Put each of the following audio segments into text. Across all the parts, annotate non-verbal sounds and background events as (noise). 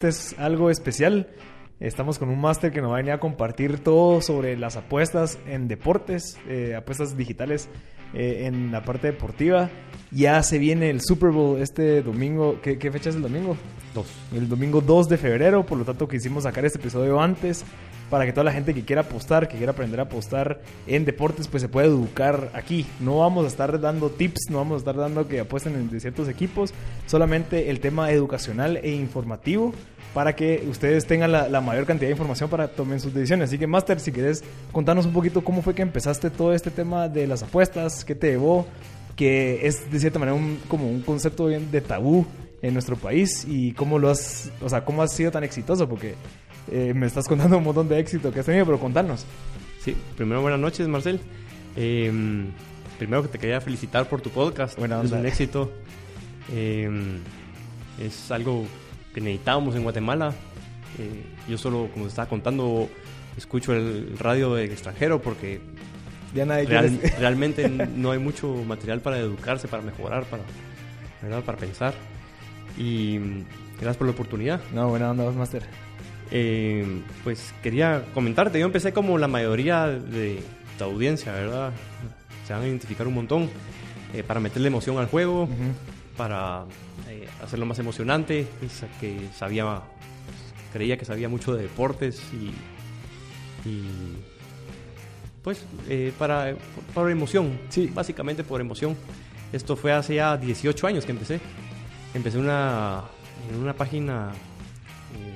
Este es algo especial. Estamos con un máster que nos va a venir a compartir todo sobre las apuestas en deportes, eh, apuestas digitales eh, en la parte deportiva. Ya se viene el Super Bowl este domingo. ¿Qué, qué fecha es el domingo? El domingo 2 de febrero, por lo tanto quisimos sacar este episodio antes para que toda la gente que quiera apostar, que quiera aprender a apostar en deportes, pues se pueda educar aquí. No vamos a estar dando tips, no vamos a estar dando que apuesten en ciertos equipos, solamente el tema educacional e informativo para que ustedes tengan la, mayor cantidad de información para tomen sus decisiones. Así que, Master, si quieres contarnos un poquito cómo fue que empezaste todo este tema de las apuestas, qué te llevó, que es de cierta manera un, como un concepto bien de tabú en nuestro país y cómo lo has, o sea, cómo has sido tan exitoso, porque eh, me estás contando un montón de éxito que has tenido, pero contanos. Sí, primero buenas noches, Marcel. Eh, primero que te quería felicitar por tu podcast. Buena es un éxito. Eh, es algo que necesitábamos en Guatemala. Eh, yo solo, como te estaba contando, escucho el radio del extranjero porque ya nadie real, realmente (laughs) no hay mucho material para educarse, para mejorar, para, ¿verdad? para pensar. Y gracias por la oportunidad. No, buena onda, Master. Eh, pues quería comentarte, yo empecé como la mayoría de tu audiencia, ¿verdad? Se van a identificar un montón eh, para meterle emoción al juego, uh -huh. para eh, hacerlo más emocionante, que sabía, creía que sabía mucho de deportes y, y pues eh, para, por emoción, sí. básicamente por emoción. Esto fue hace ya 18 años que empecé. Empecé una, en una página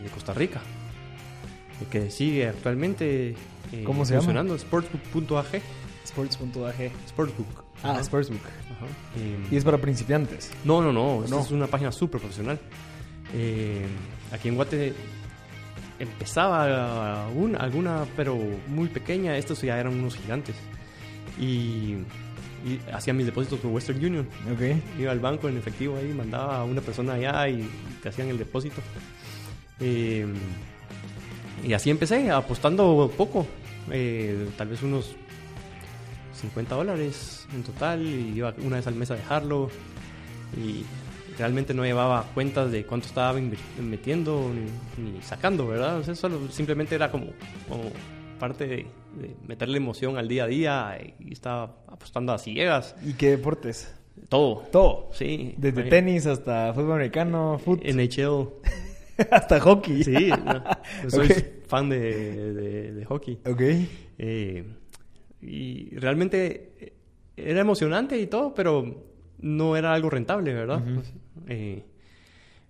de Costa Rica que sigue actualmente eh, ¿Cómo se funcionando, sportsbook.ag. Sports.ag. Sportsbook. Ah, Ajá. Sportsbook. Ajá. Eh, ¿Y es para principiantes? No, no, no. no. Es una página súper profesional. Eh, aquí en Guate empezaba una, alguna, pero muy pequeña. Estos ya eran unos gigantes. Y, y hacía mis depósitos por Western Union. Okay. Iba al banco en efectivo ahí, mandaba a una persona allá y te hacían el depósito. Eh, y así empecé, apostando poco, eh, tal vez unos 50 dólares en total, y iba una vez al mes a dejarlo, y realmente no llevaba cuentas de cuánto estaba metiendo ni, ni sacando, ¿verdad? O sea, solo, simplemente era como, como parte de, de, meterle emoción al día a día, y estaba apostando a ciegas. ¿Y qué deportes? Todo. Todo. Sí. Desde tenis hasta fútbol americano, fútbol. NHL. (laughs) Hasta hockey. Sí, no, (laughs) soy okay. fan de, de, de, hockey. Ok. Eh, y realmente era emocionante y todo, pero no era algo rentable, ¿verdad? Uh -huh. eh,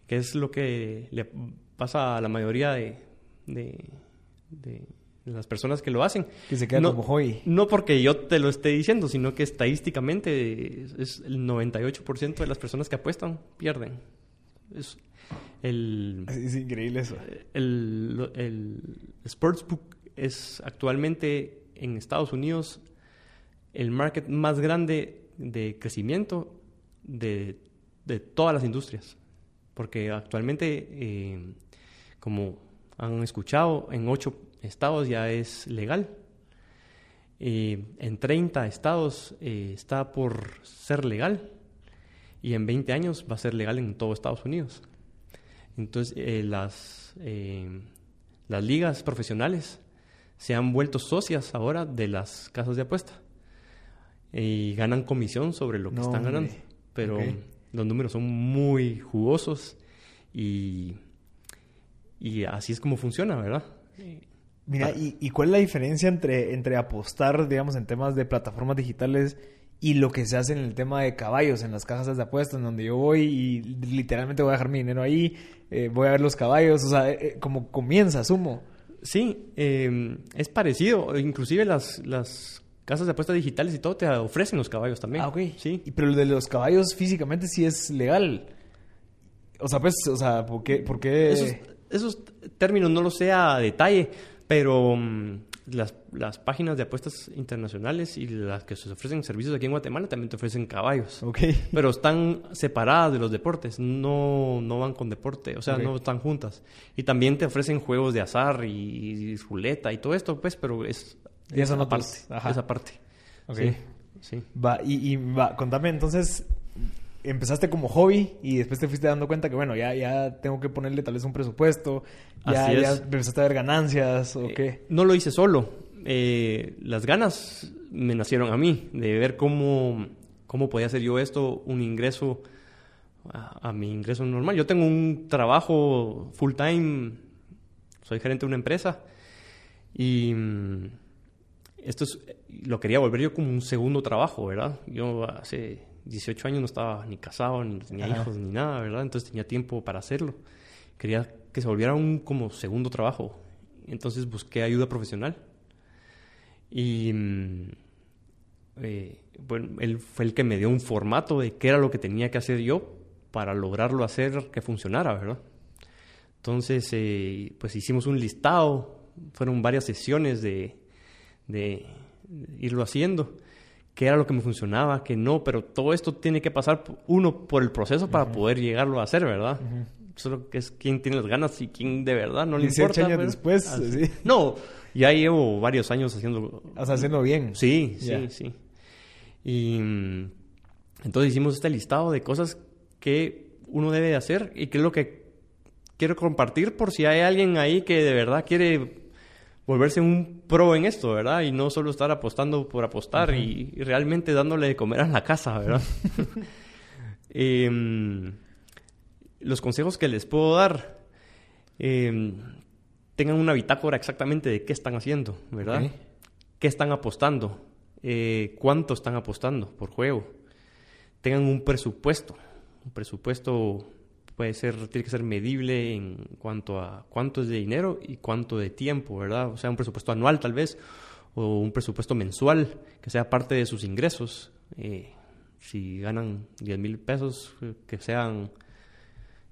que es lo que le pasa a la mayoría de, de, de las personas que lo hacen. Que se quedan no, como hobby. No porque yo te lo esté diciendo, sino que estadísticamente es el 98% de las personas que apuestan pierden. Es, el, es increíble eso. El, el, Sportsbook es actualmente en Estados Unidos el market más grande de crecimiento de, de todas las industrias. Porque actualmente, eh, como han escuchado, en ocho estados ya es legal. Eh, en 30 estados eh, está por ser legal. Y en 20 años va a ser legal en todo Estados Unidos. Entonces, eh, las, eh, las ligas profesionales se han vuelto socias ahora de las casas de apuesta y ganan comisión sobre lo que no, están ganando. Hombre. Pero okay. los números son muy jugosos y, y así es como funciona, ¿verdad? Mira, ¿y, ¿y, cuál es la diferencia entre, entre apostar, digamos, en temas de plataformas digitales y lo que se hace en el tema de caballos, en las cajas de apuestas, en donde yo voy y literalmente voy a dejar mi dinero ahí, eh, voy a ver los caballos, o sea, eh, como comienza, asumo. Sí, eh, es parecido, inclusive las, las casas de apuestas digitales y todo te ofrecen los caballos también. Ah, ok. Sí. Y, pero el de los caballos físicamente sí es legal. O sea, pues, o sea, ¿por qué? Por qué... Esos, esos, términos no los sé a detalle, pero um, las, las, páginas de apuestas internacionales y las que se ofrecen servicios aquí en Guatemala también te ofrecen caballos. Okay. Pero están separadas de los deportes, no, no van con deporte, o sea, okay. no están juntas. Y también te ofrecen juegos de azar y, y ruleta y todo esto, pues, pero es, y eso no aparte. Esa parte. Ok. Sí. sí. Va, y, y, va, contame entonces, empezaste como hobby y después te fuiste dando cuenta que, bueno, ya, ya tengo que ponerle tal vez un presupuesto, ya, Así es. ya empezaste a ver ganancias o Eh, qué. No lo hice solo. Eh, las ganas me nacieron a mí de ver cómo, cómo podía hacer yo esto un ingreso a, a mi ingreso normal. Yo tengo un trabajo full time, soy gerente de una empresa y mm, esto es, lo quería volver yo como un segundo trabajo, ¿verdad? Yo hace 18 años no estaba ni casado, ni tenía Ajá. hijos, ni nada, ¿verdad? Entonces tenía tiempo para hacerlo. Quería que se volviera un como segundo trabajo. Entonces busqué ayuda profesional. Y mm, eh, bueno, él fue el que me dio un formato de qué era lo que tenía que hacer yo para lograrlo hacer que funcionara, ¿verdad? Entonces, eh, pues hicimos un listado, fueron varias sesiones de, de irlo haciendo, qué era lo que me funcionaba, qué no, pero todo esto tiene que pasar uno por el proceso para poder llegarlo a hacer, ¿verdad? Solo que es quién tiene las ganas y quién de verdad no le 18 importa. años pero- después, sí. No, ya llevo varios años haciendo O sea, haciendo bien. Sí, sí, sí. Y mm, entonces hicimos este listado de cosas que uno debe de hacer y que es lo que quiero compartir por si hay alguien ahí que de verdad quiere volverse un pro en esto, ¿verdad? Y no solo estar apostando por apostar y, y realmente dándole de comer a la casa, ¿verdad? (laughs) Em, los consejos que les puedo dar, em, tengan una bitácora exactamente de qué están haciendo, ¿verdad? Qué están apostando, eh, cuánto están apostando por juego. Tengan un presupuesto. Un presupuesto puede ser, tiene que ser medible en cuanto a cuánto es de dinero y cuánto de tiempo, ¿verdad? O sea, un presupuesto anual tal vez, o un presupuesto mensual que sea parte de sus ingresos. Eh, si ganan 10 mil pesos, eh, que sean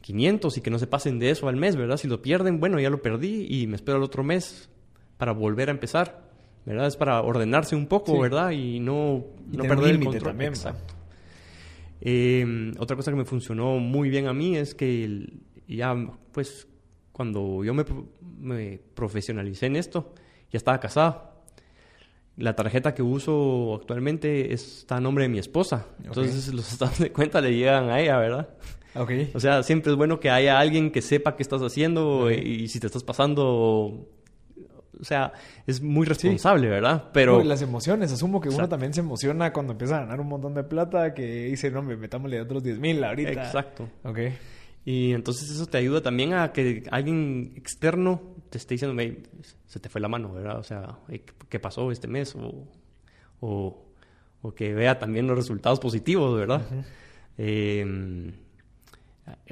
500 y que no se pasen de eso al mes, ¿verdad? Si lo pierden, bueno, ya lo perdí y me espero el otro mes para volver a empezar, ¿verdad? Es para ordenarse un poco, Sí. ¿verdad? Y no, Y no perder el control. también, Exacto. Eh, otra cosa que me funcionó muy bien a mí es que el- ya, pues, cuando yo me, me profesionalicé en esto, ya estaba casado. La tarjeta que uso actualmente está a nombre de mi esposa. Entonces los estados de cuenta le llegan a ella, ¿verdad? Ok. O sea, siempre es bueno que haya alguien que sepa qué estás haciendo y, si te estás pasando... O sea, es muy responsable, ¿verdad? Pero... Las emociones, asumo que uno también se emociona cuando empieza a ganar un montón de plata, que dice, no, me metámosle otros 10 mil ahorita. Exacto. Ok. Y entonces eso te ayuda también a que alguien externo te esté diciendo, "Ey, se te fue la mano, ¿verdad? O sea, "Ey, ¿qué pasó este mes? O, o, o que vea también los resultados positivos, ¿verdad? Eh, eh,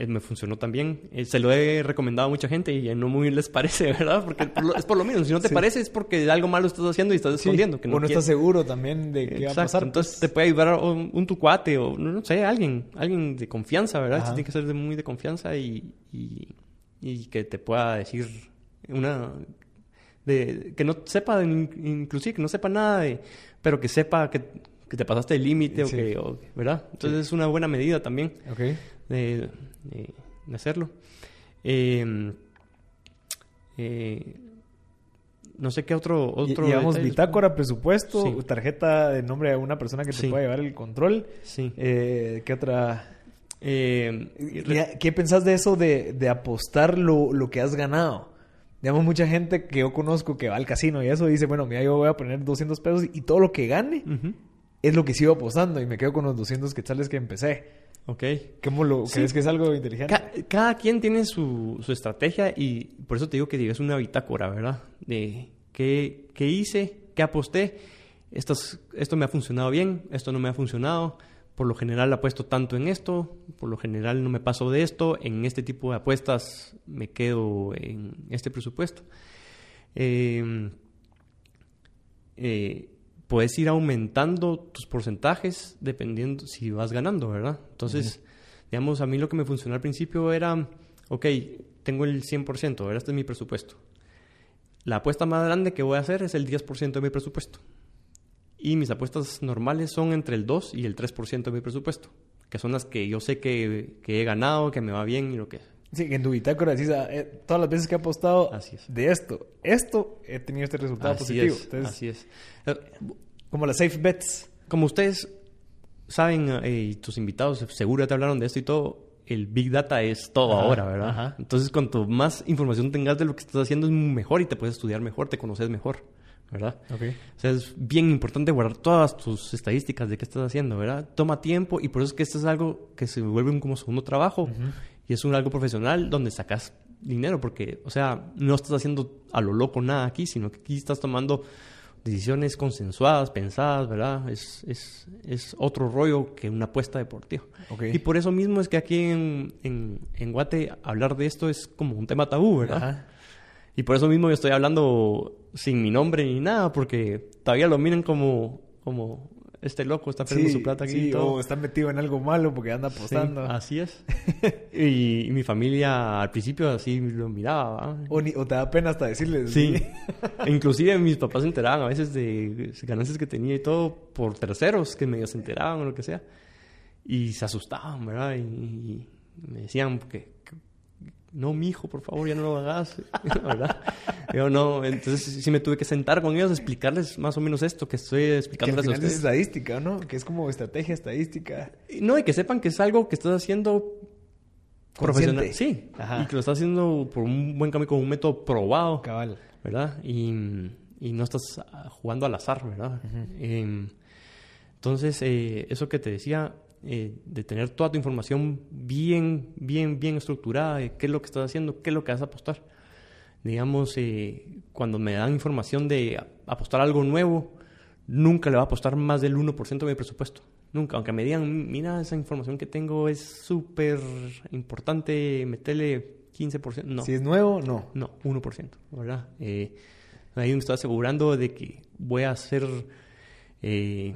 me funcionó también. Eh, se lo he recomendado a mucha gente y no muy les parece, (laughs) ¿verdad? Porque por lo- es por lo mismo. Si no te Sí. parece es porque algo malo estás haciendo y estás escondiendo. Que no uno está quieres. seguro también de qué va a pasar. Entonces pues. te puede ayudar un, un tu cuate o no, sé, alguien, alguien de confianza, ¿verdad? Tiene que ser de muy de confianza y, y, y que te pueda decir una de que no sepa in- inclusive que no sepa nada de pero que sepa que, que te pasaste el límite Sí. o que o- verdad entonces es una buena medida también Ok. De, de- de hacerlo Eh, eh, no sé qué otro otro Llevamos detalle bitácora, presupuesto, Sí. tarjeta de nombre de una persona que te Sí. pueda llevar el control. sí Eh, ¿Qué otra? Mira, ¿Qué pensás de eso de, de apostar lo, lo que has ganado? Digamos, mucha gente que yo conozco que va al casino y eso dice, bueno, mira, yo voy a poner 200 pesos y todo lo que gane es lo que sigo apostando y me quedo con los 200 quetzales que empecé. Ok. ¿Cómo lo Sí. crees que es algo inteligente? Ca- cada quien tiene su, su estrategia y por eso te digo que es una bitácora, ¿verdad? De qué, qué hice, qué aposté, Estas- esto me ha funcionado bien, esto no me ha funcionado, por lo general apuesto tanto en esto, por lo general no me paso de esto, en este tipo de apuestas me quedo en este presupuesto. Eh, eh, puedes ir aumentando tus porcentajes dependiendo si vas ganando, ¿verdad? Entonces, digamos, a mí lo que me funcionó al principio era, ok, tengo el 100%, ¿verdad? Este es mi presupuesto. La apuesta más grande que voy a hacer es el 10% de mi presupuesto. Y mis apuestas normales son entre el 2 y el 3% de mi presupuesto, que son las que yo sé que, que he ganado, que me va bien y lo que... Sí, en tu bitácora decís, ah, eh, todas las veces que he apostado Así es. de esto, esto, he tenido este resultado Así positivo. es, Entonces, así es. Eh, como las safe bets. como ustedes saben, eh, y tus invitados seguro ya te hablaron de esto y todo, el Big Data es todo Ajá, ahora, ¿verdad? ajá. Entonces, cuanto más información tengas de lo que estás haciendo, es mejor y te puedes estudiar mejor, te conoces mejor, ¿verdad? Ok. O sea, es bien importante guardar todas tus estadísticas de qué estás haciendo, ¿verdad? Toma tiempo y por eso es que esto es algo que se vuelve un como segundo trabajo y es un algo profesional donde sacas dinero porque, o sea, no estás haciendo a lo loco nada aquí, sino que aquí estás tomando decisiones consensuadas, pensadas, ¿verdad? Es, es, es otro rollo que una apuesta deportiva. Y por eso mismo es que aquí en, en, en Guate hablar de esto es como un tema tabú, ¿verdad? Ajá. Y por eso mismo yo estoy hablando sin mi nombre ni nada, porque todavía lo miran como, como este loco está perdiendo su plata aquí sí, y todo. o está metido en algo malo porque anda Sí, apostando. así es. (laughs) y, y mi familia al principio así lo miraba. O, ni- o te da pena hasta decirles. Sí. (laughs) E Inclusive mis papás se enteraban a veces de ganancias que tenía y todo por terceros que medio se enteraban o lo que sea. Y se asustaban, ¿verdad? Y, y me decían que, no, mi hijo, por favor, ya no lo hagas, (laughs) ¿verdad? Yo no, entonces sí me tuve que sentar con ellos, explicarles más o menos esto que estoy Que al explicándoles a final es estadística, ¿no? Que es como estrategia estadística. Y No, y que sepan que es algo que estás haciendo profesional. Sí, Ajá. y que lo estás haciendo por un buen camino, con un método probado. Cabal. ¿verdad? Y, y no estás ah, jugando al azar, ¿verdad? Eh, entonces, eh, eso que te decía, eh, de tener toda tu información bien, bien, bien estructurada, de qué es lo que estás haciendo, qué es lo que vas a apostar. Digamos, eh, cuando me dan información de apostar algo nuevo, nunca le va a apostar más del 1% de mi presupuesto. Nunca, aunque me digan, mira, esa información que tengo es súper importante, metele 15%. No. Si es nuevo, no. No, 1%, ¿verdad? Eh, ahí me estoy asegurando de que voy a hacer eh,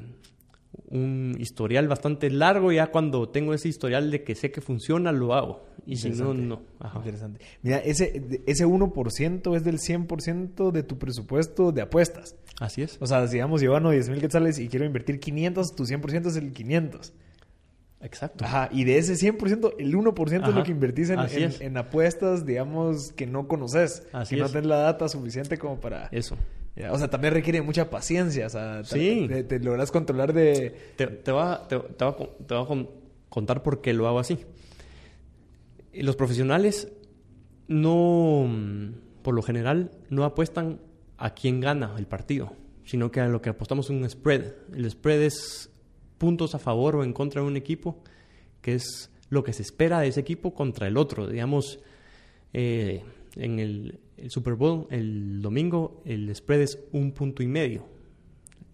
un historial bastante largo. Ya cuando tengo ese historial de que sé que funciona, lo hago. Y si no, no. Ajá. Interesante. Mira, ese, ese 1% es del 100% de tu presupuesto de apuestas. Así es. O sea, si digamos, yo gano 10 mil quetzales y quiero invertir 500, tu 100% es el 500. Exacto. Ajá, y de ese 100%, el 1% es lo Ajá, que invertís en, en- es. en apuestas, digamos, que no conoces. Así que no es. tenés la data suficiente como para... Eso. O sea, también requiere mucha paciencia. O sea, te- Sí. te, te logras controlar de... Te, te va, te, te va te va a con- contar por qué lo hago así. Los profesionales no, mm, por lo general, no apuestan a quién gana el partido, sino que a lo que apostamos es un spread. El spread es puntos a favor o en contra de un equipo, que es lo que se espera de ese equipo contra el otro. Digamos, eh, en el, el Super Bowl, el domingo, el spread es un punto y medio.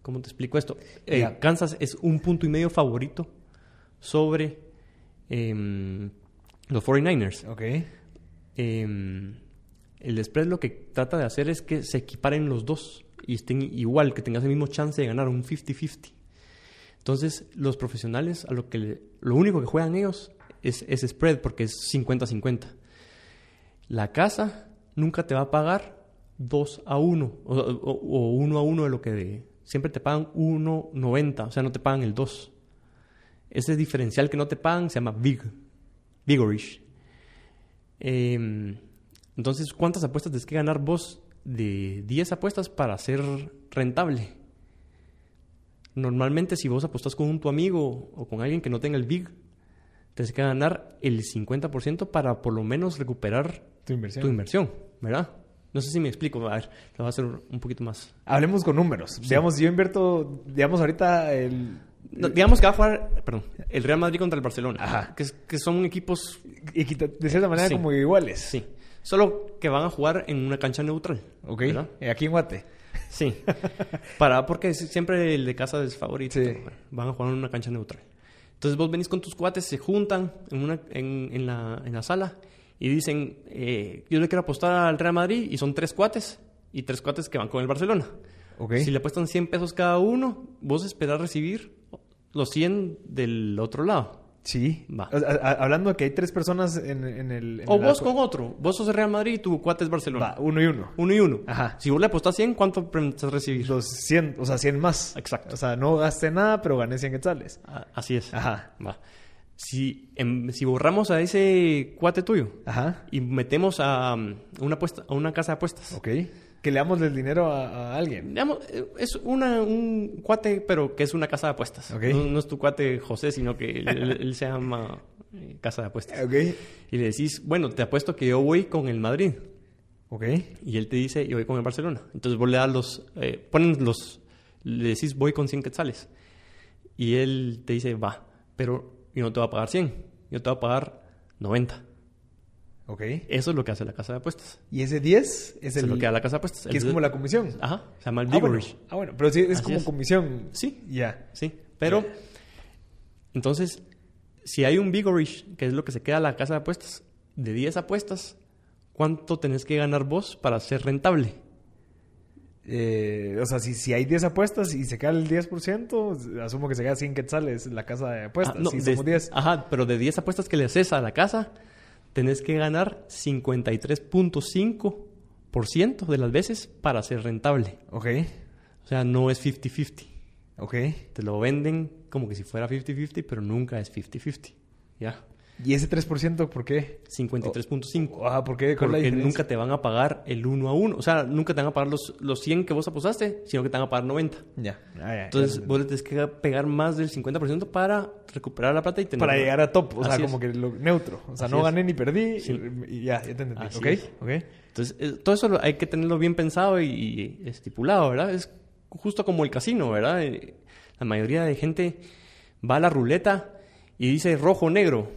¿Cómo te explico esto? Eh. Kansas es un punto y medio favorito sobre em, los 49ers. Ok. Em, el spread lo que trata de hacer es que se equiparen los dos y estén igual, que tengas el mismo chance de ganar un 50-50. Entonces, los profesionales, a lo que le- lo único que juegan ellos es ese spread porque es 50-50. La casa nunca te va a pagar 2 a 1 o, o- o 1 a 1 de lo que de- siempre te pagan 1.90, o sea, no te pagan el 2. Ese diferencial que no te pagan se llama big, vigorish. Eh, entonces, ¿cuántas apuestas tienes que ganar vos de 10 apuestas para ser rentable? Normalmente, si vos apostas con tu amigo o con alguien que no tenga el big, tienes que ganar el 50% para por lo menos recuperar Tu inversión. tu inversión, ¿verdad? No sé si me explico. A ver, lo voy a hacer un poquito más. Hablemos con números. Digamos, yo invierto, digamos, ahorita el... No, digamos que va a jugar, perdón, el Real Madrid contra el Barcelona. Ajá. Que, es- que son equipos, de cierta manera Sí. como iguales. sí. Solo que van a jugar en una cancha neutral. Ok. ¿verdad? Aquí en Guate. Sí. Para, porque siempre el de casa es favorito. Sí. Van a jugar en una cancha neutral. Entonces vos venís con tus cuates, se juntan en, una, en, en la, en la sala y dicen, eh, yo le quiero apostar al Real Madrid y son tres cuates y tres cuates que van con el Barcelona. Si le apuestan 100 pesos cada uno, vos esperás recibir los 100 del otro lado. Sí. Va. O sea, hablando de que hay tres personas en, en el... en O el vos con otro. Vos sos Real Madrid y tu cuate es Barcelona. Va, uno y uno. Uno y uno. Ajá. Si vos le apostás 100, ¿cuánto pensás recibir? Los 100, o sea, 100 más. Exacto. O sea, no gasté nada, pero gané 100 quetzales. Ah, Así es. Ajá. Va. Si, em, si borramos a ese cuate tuyo Ajá. y metemos a, um, una, apuesta, a una casa de apuestas, Ok. Que le damos el dinero a, a alguien. Eh, es una, un cuate, pero que es una casa de apuestas. No, no es tu cuate José, sino que él, se llama eh, casa de apuestas. Y le decís, bueno, te apuesto que yo voy con el Madrid. Ok. Y él te dice, yo voy con el Barcelona. Entonces vos le das los, eh, ponen los, le decís, voy con 100 quetzales. Y él te dice, va, pero yo no te voy a pagar 100, yo te voy a pagar 90. Ok. Eso es lo que hace la casa de apuestas. Y ese 10 es Eso el. es lo que da la casa de apuestas. que es como la comisión. Ajá, se llama el Ah bueno. Ah, bueno. Pero sí, es Así como es. comisión. Sí. Ya. Sí, pero entonces, si hay un Vigorish, que es lo que se queda a la casa de apuestas, de 10 apuestas, ¿cuánto tenés que ganar vos para ser rentable? Eh, o sea, si, si hay 10 apuestas y se queda el 10%, asumo que se queda 100 quetzales la casa de apuestas. Ah, no, si de- somos 10. Ajá, pero de 10 apuestas que le haces a la casa, tenés que ganar 53.5% de las veces para ser rentable. Ok. O sea, no es 50-50. Ok. Te lo venden como que si fuera 50-50, pero nunca es 50-50. ¿Ya? ¿Y ese 3% por qué? 53.5. Ah, ¿por qué? ¿Cuál es la Porque nunca te van a pagar el uno a uno. O sea, nunca te van a pagar los, los 100 que vos apostaste, sino que te van a pagar 90. Ya. Ah, ya, Entonces, ya. vos le tienes que pegar más del 50% para recuperar la plata y tener... Para llegar a top, o sea, como es. que lo neutro. O sea, Así no es. gané ni perdí Sí. y, y ya, ya te entendí. Así ok, es. ok. Entonces, eh, todo eso hay que tenerlo bien pensado y, y estipulado, ¿verdad? Es justo como el casino, ¿verdad? Eh, La mayoría de gente va a la ruleta y dice rojo o negro.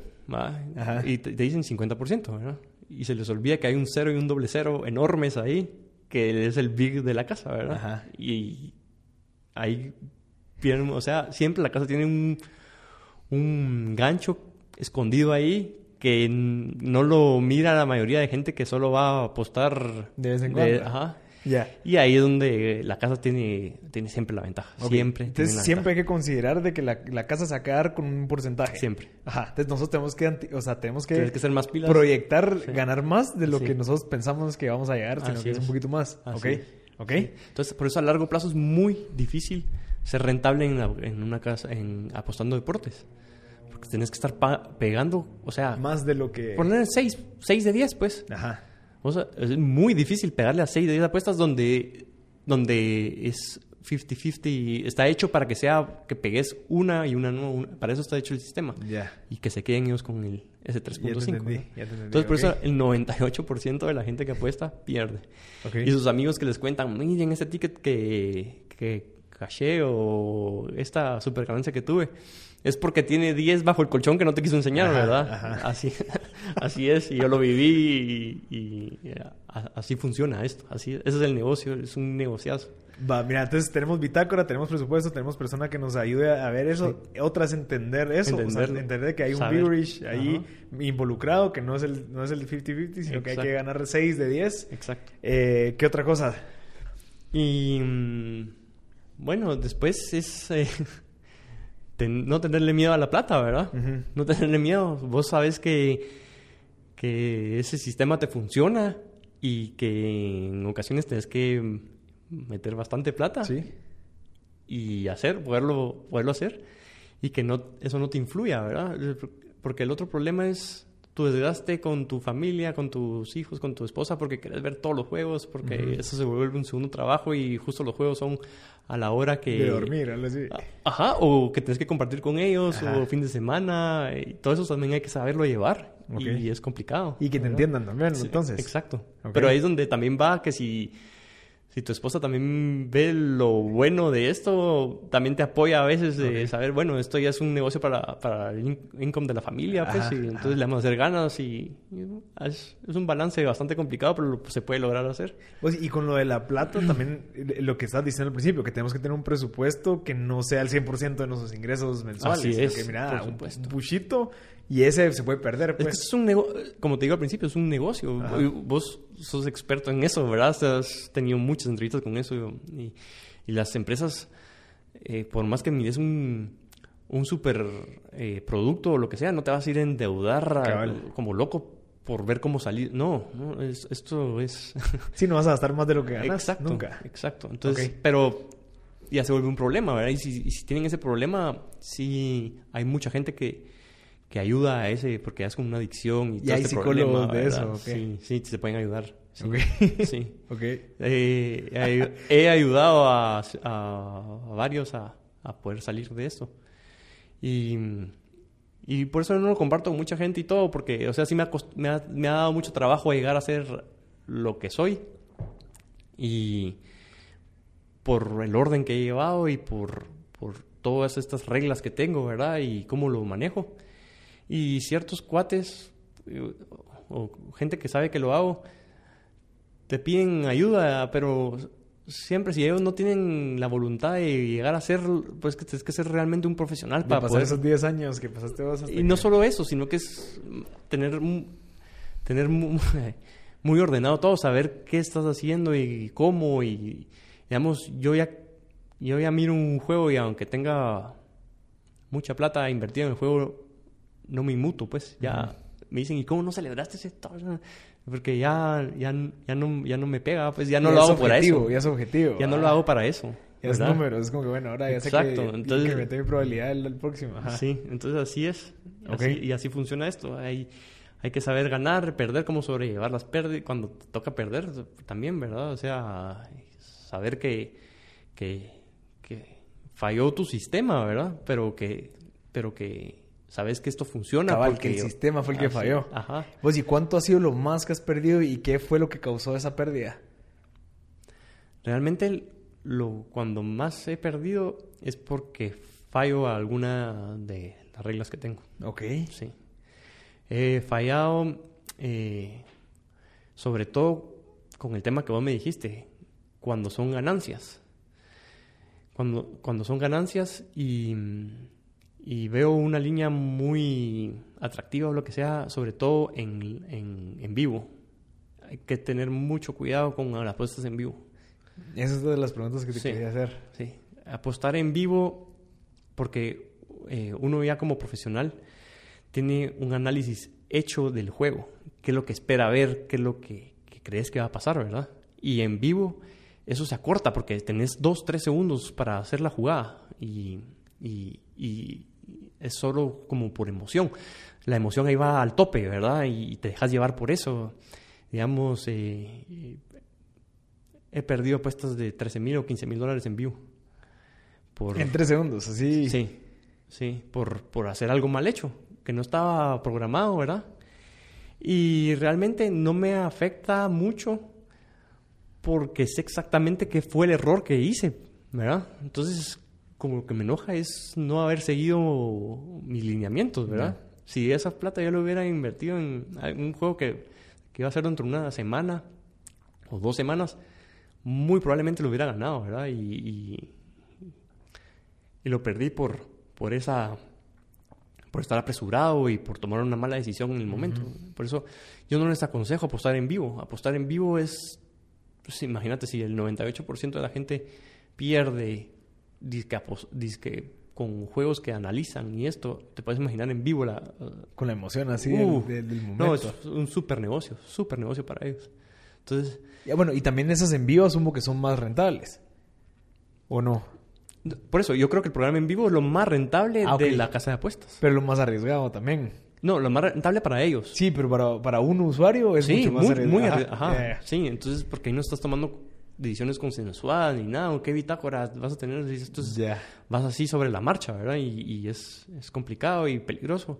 Y te, te dicen 50%, ¿verdad? Y se les olvida que hay un cero y un doble cero enormes ahí, que es el big de la casa, ¿verdad? Ajá. Y ahí, pierden- o sea, siempre la casa tiene un, un gancho escondido ahí que no lo mira la mayoría de gente que solo va a apostar De vez en cuando. ajá. Ya. Y ahí es donde la casa tiene, tiene siempre la ventaja. Siempre. Entonces, tiene siempre hay que considerar de que la, la casa se va a quedar con un porcentaje. Siempre. Ajá. Entonces, nosotros tenemos que, o sea, tenemos que, ser más pilas. proyectar, Sí. ganar más de lo Sí. que nosotros pensamos que vamos a llegar, sino Así que es. es. un poquito más. Así ok. es. Ok. Entonces, por eso a largo plazo es muy difícil ser rentable en, la- en una casa, en apostando deportes. Porque tienes que estar pegando, o sea, Más de lo que. poner 6, 6 de 10, pues. Ajá. O sea, es muy difícil pegarle a 6 de 10 apuestas donde, donde es 50-50 y está hecho para que sea que pegues una y una no. una- para eso está hecho el sistema. Y que se queden ellos con el, ese Ya te 3.5. entendí, ¿no? Entonces, por eso el 98% de la gente que apuesta pierde. Y sus amigos que les cuentan, miren ese ticket que, que caché o esta super ganancia que tuve. Es porque tiene 10 bajo el colchón que no te quiso enseñar, Ajá, ¿verdad? ajá. Así, (laughs) así es, y yo lo viví y, y, a- así funciona esto. Así, ese es el negocio, es un negociazo. Va, mira, entonces tenemos bitácora, tenemos presupuesto, tenemos persona que nos ayude a ver eso. Otra es entender eso, o sea, entender que hay un. Vigorish ahí Ajá. involucrado, que no es el no es el 50-50, sino que hay que ganar 6 de 10. Exacto. Eh, ¿Qué otra cosa? Y mm, bueno, después es eh, (laughs) ten- no tenerle miedo a la plata, ¿verdad? No tenerle miedo. Vos sabes que, que ese sistema te funciona y que en ocasiones tenés que meter bastante plata Sí. y hacer, poderlo, poderlo hacer y que no, eso no te influya, ¿verdad? Porque el otro problema es tu desgaste con tu familia, con tus hijos, con tu esposa, porque querés ver todos los juegos, porque eso se vuelve un segundo trabajo y justo los juegos son a la hora que... De dormir, algo así. Ah, Ajá, o que tienes que compartir con ellos, Ajá. o fin de semana, y todo eso también hay que saberlo llevar, y es complicado. Y que te entiendan también, Sí, entonces. Exacto. Pero ahí es donde también va que si, si tu esposa también ve lo bueno de esto, también te apoya a veces de saber, bueno, esto ya es un negocio para, para el in- income de la familia, pues, Ajá, y entonces ajá. le vamos a hacer ganas y, y es, es un balance bastante complicado, pero lo- se puede lograr hacer. Pues, y con lo de la plata (clears throat) también, eh, lo que estás diciendo al principio, que tenemos que tener un presupuesto que no sea el 100% de nuestros ingresos mensuales. Así es, que mira, un, un pushito y ese se puede perder, Es que pues. es un negocio, como te digo al principio, es un negocio. Ajá. Vos sos experto en eso, ¿verdad? Has tenido muchas entrevistas con eso y, y las empresas, eh, por más que mires un, un super eh, producto o lo que sea, no te vas a ir a endeudar a- como loco por ver cómo salir. No, no es- esto es... (laughs) Sí, no vas a gastar más de lo que ganas. exacto, Nunca. exacto. Entonces, pero ya se vuelve un problema, ¿verdad? Y si, y si tienen ese problema, sí hay mucha gente que, que ayuda a ese, porque es como una adicción y, ¿Y todo hay este psicólogos problema, de eso. Sí, sí, te pueden ayudar. Sí. (laughs) Sí. Eh, he, ayudado a, a- a varios a, a poder salir de esto. Y, y por eso no lo comparto con mucha gente y todo, porque, o sea, sí me ha, me ha, me ha dado mucho trabajo llegar a ser lo que soy. Y por el orden que he llevado y por, por todas estas reglas que tengo, ¿verdad? Y cómo lo manejo. Y ciertos cuates eh, o gente que sabe que lo hago, te piden ayuda, pero siempre si ellos no tienen la voluntad de llegar a ser, pues que tienes que ser realmente un profesional Para para pasar poder... esos 10 años que pasaste vos hasta Y no que- solo eso, sino que es tener, tener mu- (laughs) muy ordenado todo, saber qué estás haciendo y cómo. Y digamos, yo ya, yo ya miro un juego y aunque tenga mucha plata invertida en el juego, no me inmuto, pues. Ya me dicen, ¿y cómo no celebraste ese torneo? Porque ya, ya, ya, no, ya no me pega, pues ya no Ya lo hago objetivo, eso. Ya es objetivo. Ya no lo ah. hago para eso. Ya es número. Es como que, bueno, ahora ya sé Exacto, que entonces- incrementé mi probabilidad el, el próximo. Ajá. Sí, entonces así es. Ok. Así- y así funciona esto. Hay, hay que saber ganar, perder, cómo sobrellevar las pérdidas. Cuando te toca perder, también, ¿verdad? O sea, saber que, que, que falló tu sistema, ¿verdad? Pero que, pero que sabes que esto funciona. Cabal, porque que el sistema fue el que Así- falló. Ajá. Vos, ¿y cuánto ha sido lo más que has perdido y qué fue lo que causó esa pérdida? Realmente lo, cuando más he perdido es porque fallo a alguna de las reglas que tengo. Ok. Sí. He fallado, eh, sobre todo con el tema que vos me dijiste, cuando son ganancias. Cuando, cuando son ganancias y, y veo una línea muy atractiva o lo que sea, sobre todo en, en, en vivo. Hay que tener mucho cuidado con las apuestas en vivo. Esa es una de las preguntas que te Sí. quería hacer. Sí, apostar en vivo porque eh, uno ya como profesional tiene un análisis hecho del juego, qué es lo que espera ver, qué es lo que, que crees que va a pasar, ¿verdad? Y en vivo eso se acorta porque tenés dos, tres segundos para hacer la jugada y, y- y es solo como por emoción. La emoción ahí va al tope, ¿verdad? Y te dejas llevar por eso. Digamos, eh, he perdido apuestas de 13 mil o 15 mil dólares en vivo. Por, En tres segundos, así. Sí, sí, por, por hacer algo mal hecho, que no estaba programado, ¿verdad? Y realmente no me afecta mucho porque sé exactamente qué fue el error que hice, ¿verdad? Entonces, como lo que me enoja es no haber seguido mis lineamientos, ¿verdad? Si esa plata yo lo hubiera invertido en un juego que, que iba a ser dentro de una semana o dos semanas, muy probablemente lo hubiera ganado, ¿verdad? Y, y, y lo perdí por, por esa por estar apresurado y por tomar una mala decisión en el momento. Por eso yo no les aconsejo apostar en vivo. Apostar en vivo es, pues, imagínate, si el 98% de la gente pierde disque, con juegos que analizan y esto, te puedes imaginar en vivo la... Con la emoción así Uh, del, momento. no, es un super negocio, super negocio para ellos. Entonces, Ya, bueno, y también esas en vivo asumo que son más rentables. ¿O no? por eso yo creo que el programa en vivo es lo más rentable Ah, de la casa de apuestas. Pero lo más arriesgado también. No, lo más rentable para ellos. Sí, pero para, para un usuario es sí, mucho más muy, arriesgado. muy Ajá, arri- ajá, ya, ya. sí, entonces porque ahí no estás tomando decisiones consensuadas ni nada, o qué bitácora vas a tener, esto es- Ya. vas así sobre la marcha, ¿verdad? Y, y es, es complicado y peligroso.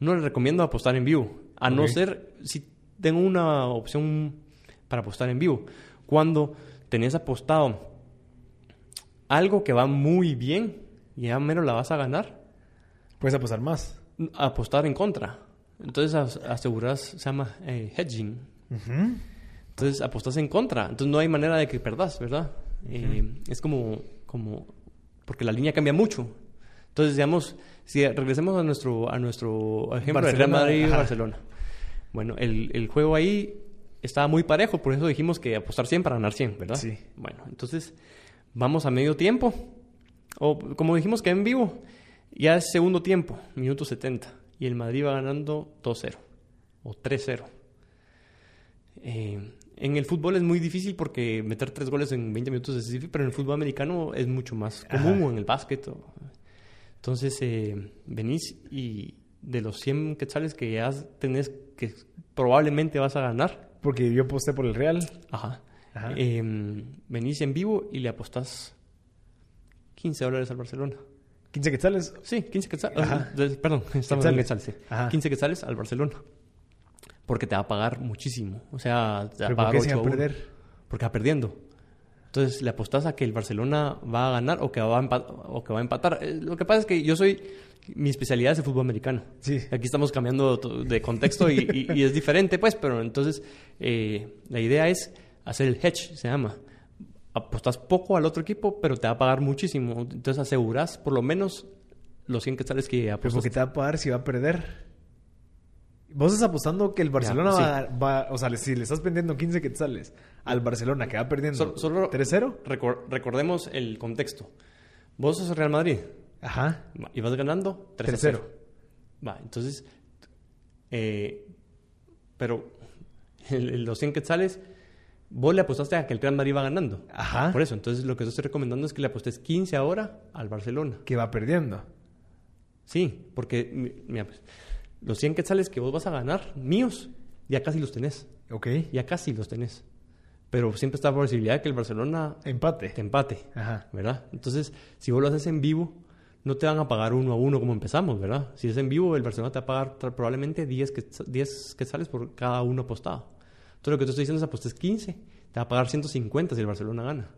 No les recomiendo apostar en vivo, a no Ok. ser si tengo una opción para apostar en vivo. Cuando tenés apostado algo que va muy bien y ya menos la vas a ganar, Puedes apostar más. apostar en contra. Entonces as- aseguras, se llama eh, hedging. Ujú. Entonces apostas en contra. Entonces no hay manera de que perdas, ¿verdad? Eh, es como, como, porque la línea cambia mucho. Entonces, digamos, si regresemos a nuestro, a nuestro ejemplo de Real Barcelona, Madrid y ajá. Barcelona. Bueno, el, el juego ahí estaba muy parejo, por eso dijimos que apostar 100 para ganar 100, ¿verdad? Sí. Bueno, entonces vamos a medio tiempo. O como dijimos que en vivo, ya es segundo tiempo, minuto 70. Y el Madrid va ganando 2-0 o 3-0. Eh, en el fútbol es muy difícil porque meter tres goles en 20 minutos es difícil, pero en el fútbol americano es mucho más común Ajá. o en el básquet. o- Entonces eh, venís y de los 100 quetzales que ya tenés que probablemente vas a ganar. Porque yo aposté por el Real. Ajá. Ajá. em, venís en vivo y le apostás 15 dólares al Barcelona. 15 quetzales. Sí, 15 quetzales. Ajá. Perdón, estamos Quetzales. en quetzales. sí. Ajá. 15 quetzales al Barcelona. Porque te va a pagar muchísimo. O sea, te va a ¿Pero por pagar qué se 8 iba a perder? Porque va perdiendo. Entonces le apostás a que el Barcelona va a ganar o que va a, o que va a empatar. Eh, Lo que pasa es que yo soy. Mi especialidad es el fútbol americano. Sí. Aquí estamos cambiando de contexto y, y- y es diferente, pues, pero entonces eh, la idea es hacer el hedge, se llama. Apostas poco al otro equipo, pero te va a pagar muchísimo. Entonces aseguras por lo menos los 100 quetzales que Pero apostas. porque te va a pagar si va a perder. Vos estás apostando que el Barcelona sí. va, va- O sea, si le estás vendiendo 15 quetzales al Barcelona que va perdiendo Sol- solo 3-0. recor- recordemos el contexto. Vos sos Real Madrid Ajá. y vas ganando 3 a 3-0. 0. Va, entonces, eh, pero el- el- los 100 quetzales, vos le apostaste a que el Real Madrid va ganando. Ajá. Por eso, entonces lo que yo estoy recomendando es que le apostes 15 ahora al Barcelona. Que va perdiendo. Sí, porque, mi- mira, pues, los 100 quetzales que vos vas a ganar, míos, ya casi los tenés. Ok. Ya casi los tenés. Pero siempre está la posibilidad de que el Barcelona Empate. te empate. Ajá. ¿verdad? Entonces, si vos lo haces en vivo, no te van a pagar uno a uno como empezamos, ¿verdad? Si es en vivo, el Barcelona te va a pagar probablemente 10, que, 10 quetzales por cada uno apostado. Entonces, lo que te estoy diciendo es apostes 15, te va a pagar 150 si el Barcelona gana.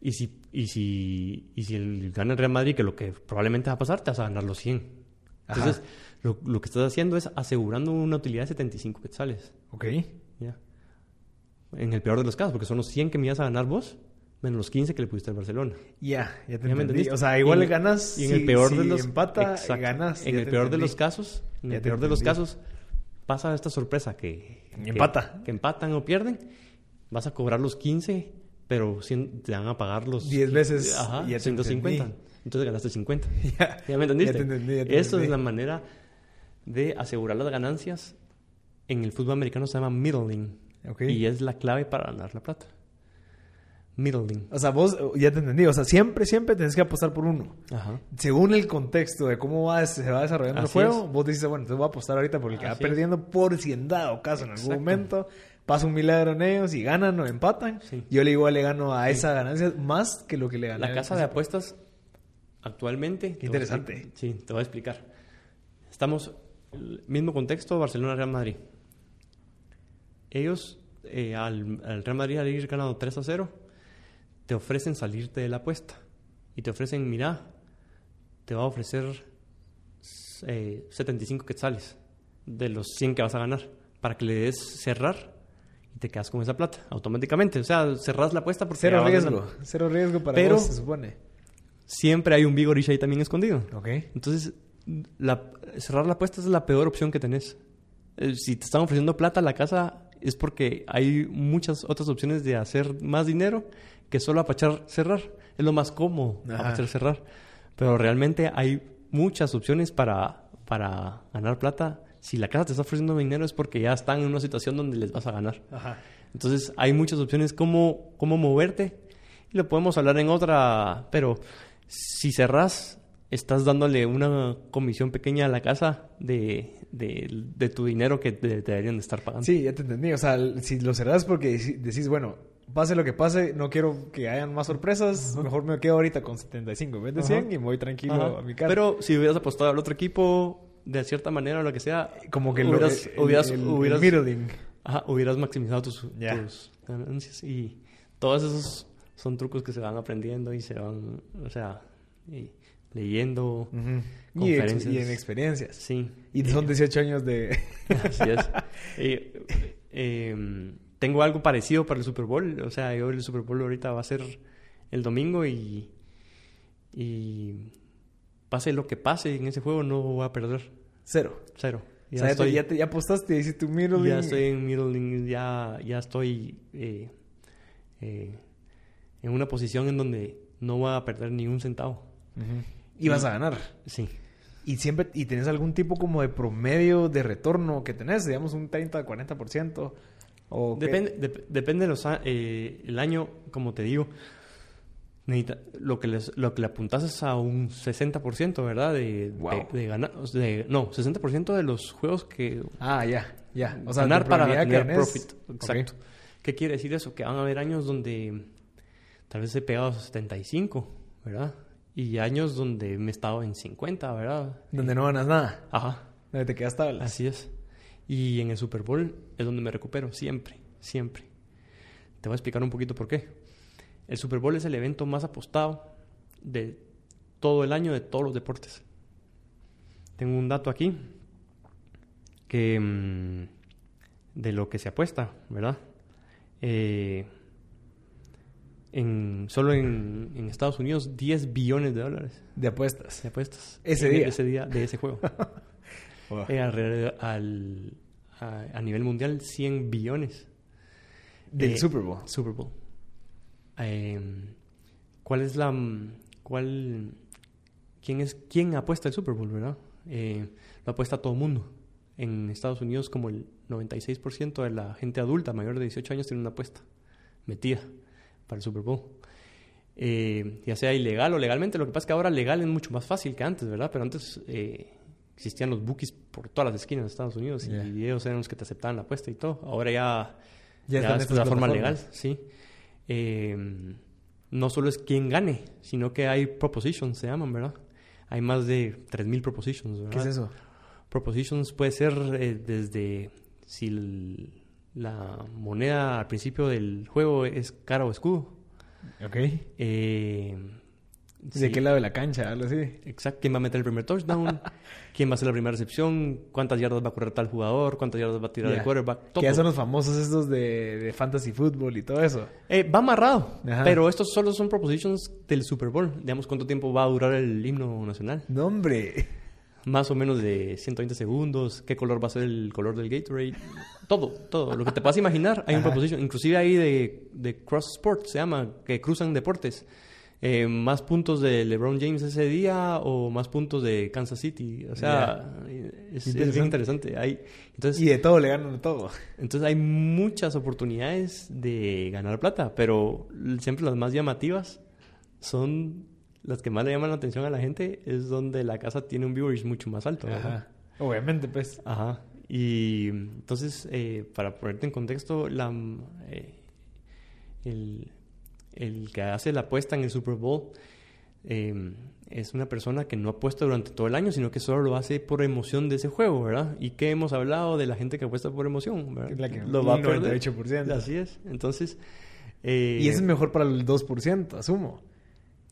Y si, y si, y si el, gana el Real Madrid, que lo que probablemente va a pasar, te vas a ganar los 100. Entonces, lo, lo que estás haciendo es asegurando una utilidad de 75 quetzales. Ok. ¿ya? En el peor de los casos, porque son los 100 que me ibas a ganar vos, menos los 15 que le pusiste al Barcelona. Ya, ya te ¿Ya entendí. entendiste? O sea, igual en- ganas. Y en si- el peor si de los empata, Exacto. ganas. En el peor de los casos, en Ya el peor de los casos, pasa esta sorpresa que, empata. que empatan o pierden, vas a cobrar los 15, pero te van a pagar los 10 veces, Ajá, ya te 150. entendí. Entonces ganaste 50. (laughs) Ya. ¿Ya me entendiste? Ya te entendí, ya te Esto es la manera de asegurar las ganancias. En el fútbol americano se llama middling. Ok. Y es la clave para ganar la plata. Middling. O sea, vos ya te entendí. O sea, siempre, siempre tenés que apostar por uno. Ajá. Según el contexto de cómo va, se va desarrollando el juego, es. vos dices, bueno, entonces voy a apostar ahorita por el que va Así es. perdiendo por si en dado caso en algún momento pasa un milagro en ellos y ganan o empatan. Sí. Yo le igual le gano a esa ganancia más que lo que le gané. La casa de apuestas actualmente... a interesante. Sí, te voy a explicar. Estamos... El mismo contexto, Barcelona-Real Madrid. Ellos, eh, al, al Real Madrid al ir ganando 3 a 0, te ofrecen salirte de la apuesta. Y te ofrecen, mira, te va a ofrecer eh, 75 quetzales de los 100 que vas a ganar para que le des cerrar y te quedas con esa plata automáticamente. O sea, cerrás la apuesta porque Cero riesgo. Cero riesgo para Pero- vos, se supone. Siempre hay un Big Orisha ahí también escondido. Ok. Entonces, la- cerrar la apuesta es la peor opción que tenés. Eh, Si te están ofreciendo plata a la casa es porque hay muchas otras opciones de hacer más dinero que solo apachar cerrar. Es lo más cómodo, Ajá. apachar cerrar. Pero realmente hay muchas opciones para, para ganar plata. Si la casa te está ofreciendo dinero es porque ya están en una situación donde les vas a ganar. Ajá. Entonces hay muchas opciones cómo, cómo moverte. Y lo podemos hablar en otra, pero si cerrás, estás dándole una comisión pequeña a la casa de, de, de tu dinero que te, te deberían de estar pagando. Sí, ya te entendí. O sea, si lo cerrás porque decís, bueno, pase lo que pase, no quiero que hayan más sorpresas, mejor me quedo ahorita con 75 en vez de Ajá. 100 y me voy tranquilo Ajá. a mi casa. Pero si hubieras apostado al otro equipo de cierta manera o lo que sea, como que lo- hubieras, el, hubieras, el- el hubieras- middling. ajá, hubieras maximizado tus, Ya. tus ganancias. Y todos esos son trucos que se van aprendiendo y se van, o sea, y leyendo. Y, ex- Conferencias. y en experiencias. Sí. Y son (laughs) 18 años de... Así es. Eh, eh, tengo algo parecido para el Super Bowl. O sea, yo el Super Bowl ahorita va a ser el domingo y, y pase lo que pase en ese juego no voy a perder. Cero. Cero. o Ya, sea, ya, te- estoy, ya, te- ya apostaste, hiciste tu middling. ya estoy en middling, ya, ya estoy eh, eh, en una posición en donde no voy a perder ni un centavo. Y vas a ganar. Sí. Y siempre, y tenés algún tipo como de promedio de retorno que tenés, digamos un 30, 40%. O? Depende, dep- depende de los eh, el año, como te digo. necesita- lo, que les, lo que le apuntas es a un 60%, ¿verdad? De, Wow. de, de ganar. De, no, 60% de los juegos que Ah, ya, ya. O sea, ganar para tener profit. Exacto. ¿Qué quiere decir eso? Que van a haber años donde tal vez he pegado 75, ¿verdad? Y años donde me he estado en 50, ¿verdad? Donde no ganas nada. Ajá, Donde te quedas tablas. así es. Y en el Super Bowl es donde me recupero, siempre, siempre. Te voy a explicar un poquito por qué. El Super Bowl es el evento más apostado de todo el año de todos los deportes. Tengo un dato aquí que mm, de lo que se apuesta, ¿verdad? Eh, en, solo en, en Estados Unidos 10 billones de dólares De apuestas. de apuestas. Ese En día. Ese día de ese juego. (laughs) Wow. Eh, alrededor- al, a, a nivel mundial 100 billones. Del Eh, Super Bowl. Super Bowl. Eh, ¿Cuál es la... cuál... ¿Quién es quién apuesta el Super Bowl, verdad? Eh, lo apuesta todo el mundo. En Estados Unidos como el 96% de la gente adulta mayor de 18 años tiene una apuesta metida para el Super Bowl. Eh, ya sea ilegal o legalmente, lo que pasa es que ahora legal es mucho más fácil que antes, ¿verdad? Pero antes eh, existían los bookies por todas las esquinas de Estados Unidos y ellos eran los que te aceptaban la apuesta y todo. Ahora ya Ya ya, es la forma legal, sí. Eh, no solo es quién gane, sino que hay propositions, se llaman, ¿verdad? Hay más de 3.000 propositions, ¿verdad? ¿Qué es eso? Propositions puede ser eh, desde si el- la moneda al principio del juego es cara o escudo. Ok. Eh, ¿De sí, qué lado de la cancha? Algo así. Exacto, quién va a meter el primer touchdown, (laughs) quién va a hacer la primera recepción, cuántas yardas va a correr tal jugador, cuántas yardas va a tirar el quarterback, todo. Que ya son los famosos estos de, de fantasy fútbol y todo eso. Eh, va amarrado, Ajá. pero estos solo son propositions del Super Bowl. Digamos cuánto tiempo va a durar el himno nacional. No, hombre. Más o menos de 120 segundos, qué color va a ser el color del Gatorade. Todo, todo. Lo que te puedas imaginar, hay un Ajá. proposition. Inclusive hay de, de cross sport, se llama, que cruzan deportes. Eh, más puntos de LeBron James ese día o más puntos de Kansas City. O sea, es, es bien Interesante. interesante. Hay, entonces, Y de todo le ganan a todo. entonces hay muchas oportunidades de ganar plata, pero siempre las más llamativas son las que más le llaman la atención a la gente, es donde la casa tiene un viewership mucho más alto. ¿verdad? Ajá. Obviamente, pues. Ajá. Y entonces, eh, para ponerte en contexto, la, eh, el, el que hace la apuesta en el Super Bowl eh, es una persona que no apuesta durante todo el año, sino que solo lo hace por emoción de ese juego, ¿verdad? ¿Y qué hemos hablado de la gente que apuesta por emoción? ¿verdad? La que- lo va a el perder. 98%. Así es. Entonces... eh, Y es mejor para el 2%, asumo.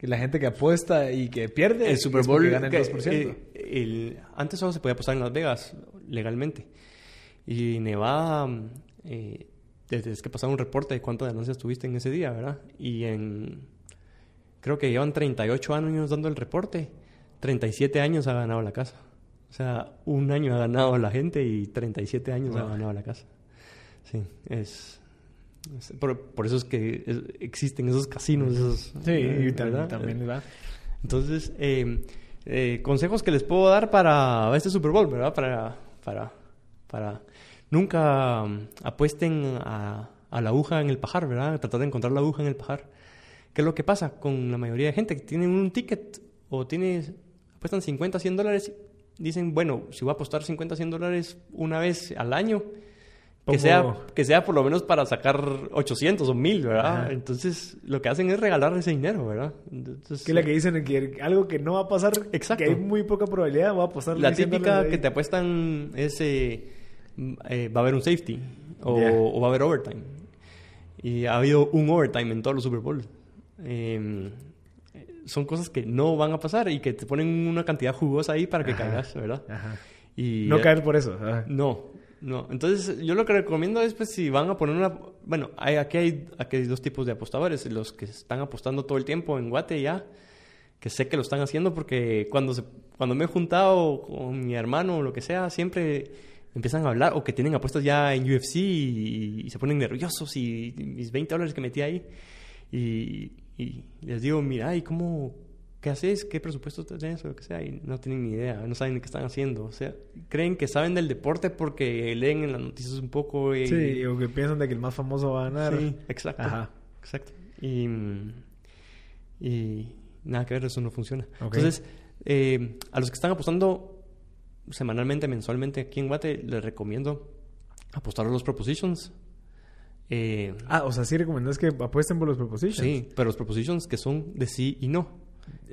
Que la gente que apuesta y que pierde el Super es Bowl gana el que, 2%. eh, el- antes solo se podía apostar en Las Vegas legalmente. Y Nevada eh, tienes que pasar un reporte de cuántas ganancias tuviste en ese día verdad y en creo que llevan 38 años dando el reporte 37 años ha ganado la casa. O sea un año ha ganado la gente y 37 años ha ganado la casa. Sí es- por, por eso es que existen esos casinos esos, sí, y ¿verdad? también, también va. Entonces, eh, eh, consejos que les puedo dar para este Super Bowl, ¿verdad? Para, para, para nunca um, apuesten a, a la aguja en el pajar, ¿verdad? Tratar de encontrar la aguja en el pajar. ¿Qué es lo que pasa con la mayoría de gente que tienen un ticket o tiene, apuestan 50, 100 dólares? Dicen, bueno, si voy a apostar 50, 100 dólares una vez al año, que sea, que sea por lo menos para sacar 800 o 1000, ¿verdad? Ajá. Entonces, lo que hacen es regalar ese dinero, ¿verdad? Entonces, Que es la que dicen que algo que no va a pasar, Exacto. que hay muy poca probabilidad, va a pasar. La típica que te apuestan es eh, eh, va a haber un safety o, va a haber overtime. Y ha habido un overtime en todos los Super Bowls. Eh, son cosas que no van a pasar y que te ponen una cantidad jugosa ahí para que Ajá. caigas, ¿verdad? Ajá. Y No eh, caer por eso. ajá. no, no. Entonces, yo lo que recomiendo es, pues, si van a poner una... Bueno, hay, aquí, hay, aquí hay dos tipos de apostadores. Los que están apostando todo el tiempo en Guate ya, que sé que lo están haciendo porque cuando, cuando me he juntado con mi hermano o lo que sea, siempre empiezan a hablar o que tienen apuestas ya en UFC y, y se ponen nerviosos y, y mis 20 dólares que metí ahí. Y, y les digo, mira, ¿y cómo, qué haces? ¿Qué presupuesto tenés? O lo que sea. Y no tienen ni idea, no saben ni qué están haciendo. O sea, creen que saben del deporte porque leen en las noticias un poco. Y, Sí, o que piensan de que el más famoso va a ganar. Sí, exacto. Ajá. Exacto. Y, Y nada que ver, eso no funciona. Entonces, eh, a los que están apostando semanalmente, mensualmente aquí en Guate, les recomiendo apostar a los propositions. Eh, Ah, o sea, sí recomendás que apuesten por los propositions. sí, pero los propositions que son de sí y no.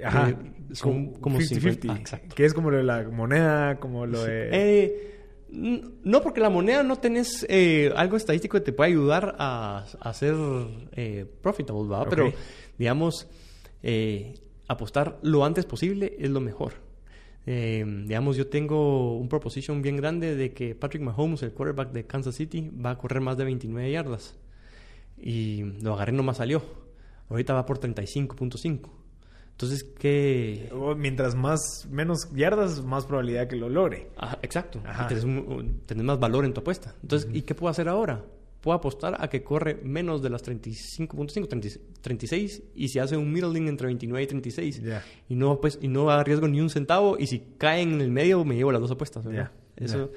Ajá. Son como 50-50. 50. Ah, exacto. Que es como lo de la moneda, como lo de... Eh, no, porque la moneda no tenés eh, algo estadístico que te pueda ayudar a, a hacer eh, profitable. Ok. Pero, digamos, eh, apostar lo antes posible es lo mejor. Eh, digamos, yo tengo un proposition bien grande de que Patrick Mahomes, el quarterback de Kansas City, va a correr más de 29 yardas. Y lo agarré, no más salió. Ahorita va por 35.5. Entonces, ¿qué...? O Mientras más, menos yardas, más probabilidad que lo logre. Ajá, exacto. Ajá. Y tenés, un- tenés más valor en tu apuesta. Entonces, ¿y qué puedo hacer ahora? Puedo apostar a que corre menos de las 35.5, 30 36 y se hace un middling entre 29 y 36. Ya. Y no pues y no arriesgo ni un centavo y si cae en el medio me llevo las dos apuestas. ¿verdad? Ya, Eso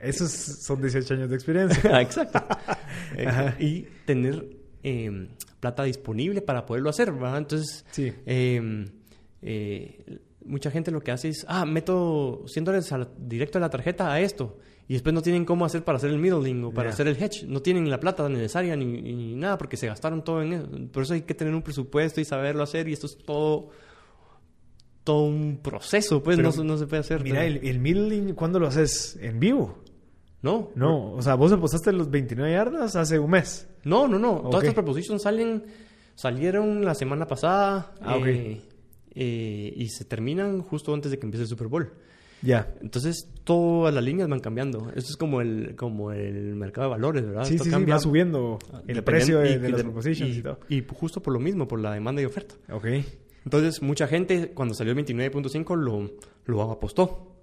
Esos son 18 años de experiencia. (laughs) Ah, Exacto. (laughs) Ajá. y tener eh, plata disponible para poderlo hacer, ¿verdad? Entonces, Sí. eh, eh, mucha gente lo que hace es, ah, meto 100 dólares a la- directo a la tarjeta a esto. Y después no tienen cómo hacer para hacer el middling o para hacer el hedge. No tienen la plata necesaria ni, ni nada porque se gastaron todo en eso. Por eso hay que tener un presupuesto y saberlo hacer. Y esto es todo, todo un proceso, pues Pero no, se- no se puede hacer. Mira, el, el middling, ¿cuándo lo haces? ¿En vivo? No, No, o sea, vos apostaste los 29 yardas hace un mes. No, no, no. Todas estas propositions salen, salieron la semana pasada Ah, ok. eh, eh, y se terminan justo antes de que empiece el Super Bowl. Ya. Entonces todas las líneas van cambiando. Esto es como el como el mercado de valores, ¿verdad? Sí, Esto sí, sí, cambia va subiendo el precio de, y- de y las propositions y, y, todo. y justo por lo mismo, por la demanda y oferta. Ok. Entonces, mucha gente, cuando salió el 29.5, lo, lo apostó.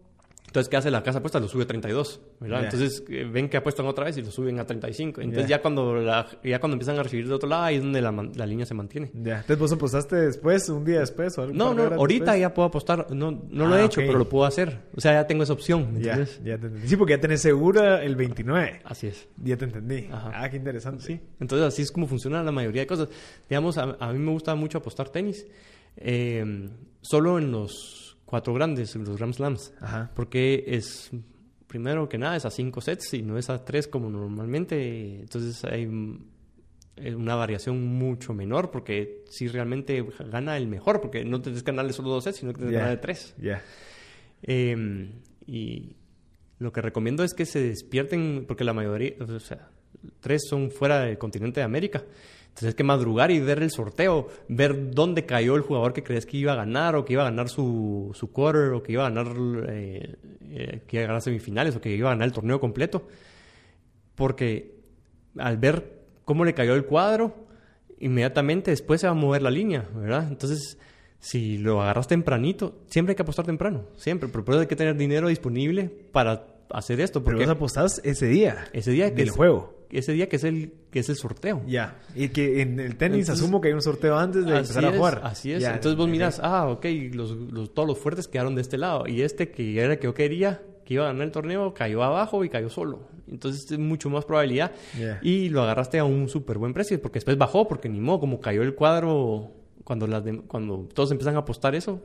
Entonces, ¿qué hace la casa apuesta? Lo sube a 32, ¿verdad? Ya. Entonces, eh, ven que apuestan otra vez y lo suben a 35. Entonces, Ya. ya, cuando la- ya cuando empiezan a recibir de otro lado, ahí es donde la, línea se mantiene. Ya. Entonces vos apostaste después, un día después o algo. No, no, ahorita ya puedo apostar. No, no lo Ah, he hecho, ok. pero lo puedo hacer. O sea, ya tengo esa opción, ¿me entiendes? ya te entendí. Sí, porque ya tenés segura el 29. Así es. Ya te entendí. Ajá. Ah, qué interesante. Sí. Entonces, así es como funciona la mayoría de cosas. Digamos, a, a mí me gusta mucho apostar tenis. eh, solo en los cuatro grandes, los Grand Slams. Ajá. Porque es, primero que nada, es a cinco sets y no es a tres como normalmente. Entonces hay eh, una variación mucho menor porque si realmente gana el mejor, porque no tienes que ganarle solo dos sets, sino que tienes que Ya. ganarle tres. Eh, y lo que recomiendo es que se despierten, porque la mayoría, o sea, tres son fuera del continente de América. Entonces hay que madrugar y ver el sorteo, ver dónde cayó el jugador que crees que iba a ganar, o que iba a ganar su, su quarter, o que iba a ganar, eh, eh, que iba a ganar semifinales, o que iba a ganar el torneo completo. Porque al ver cómo le cayó el cuadro, inmediatamente después se va a mover la línea, ¿verdad? Entonces, si lo agarras tempranito, siempre hay que apostar temprano, siempre, pero por eso hay que tener dinero disponible para hacer esto, Pero porque vos apostás ese día. ese día del es, juego. Ese día que es el que es el sorteo. Ya. Y que en el tenis Entonces- asumo que hay un sorteo antes de empezar a es, jugar. Así es. Ya, Entonces vos miras, ah, ok, los, los- todos los fuertes quedaron de este lado. Y este que era el que yo quería, que iba a ganar el torneo, cayó abajo y cayó solo. Entonces es mucho más probabilidad. Y lo agarraste a un súper buen precio, porque después bajó, porque ni modo, como cayó el cuadro, cuando, las dem- cuando todos empiezan a apostar eso,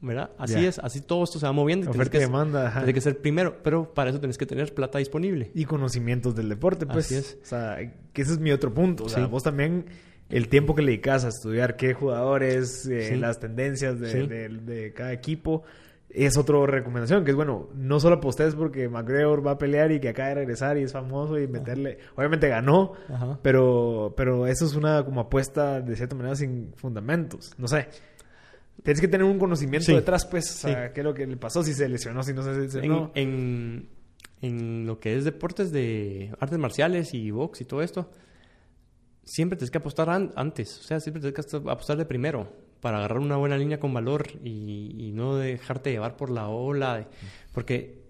¿verdad? Así es, así todo esto se va moviendo. y Oferta y que, demanda. ajá. tienes que ser primero, pero para eso tienes que tener plata disponible. Y conocimientos del deporte, pues. Así es. O sea, que ese es mi otro punto. O sea, Sí. vos también, el tiempo que le dedicas a estudiar qué jugadores, eh, Sí. las tendencias de, Sí. de- de cada equipo, es otra recomendación. Que es bueno, no solo apostés porque McGregor va a pelear y que acaba de regresar y es famoso y meterle. Obviamente ganó, Ajá. pero, pero eso es una como apuesta de cierta manera sin fundamentos. No sé. Tienes que tener un conocimiento Sí. detrás, pues, o sea, qué es lo que le pasó, si se lesionó, si no se En, lesionó. en, en lo que es deportes de artes marciales y box y todo esto, siempre tienes que apostar an- antes. O sea, siempre tienes que apostar de primero para agarrar una buena línea con valor y, y no dejarte llevar por la ola. de- porque,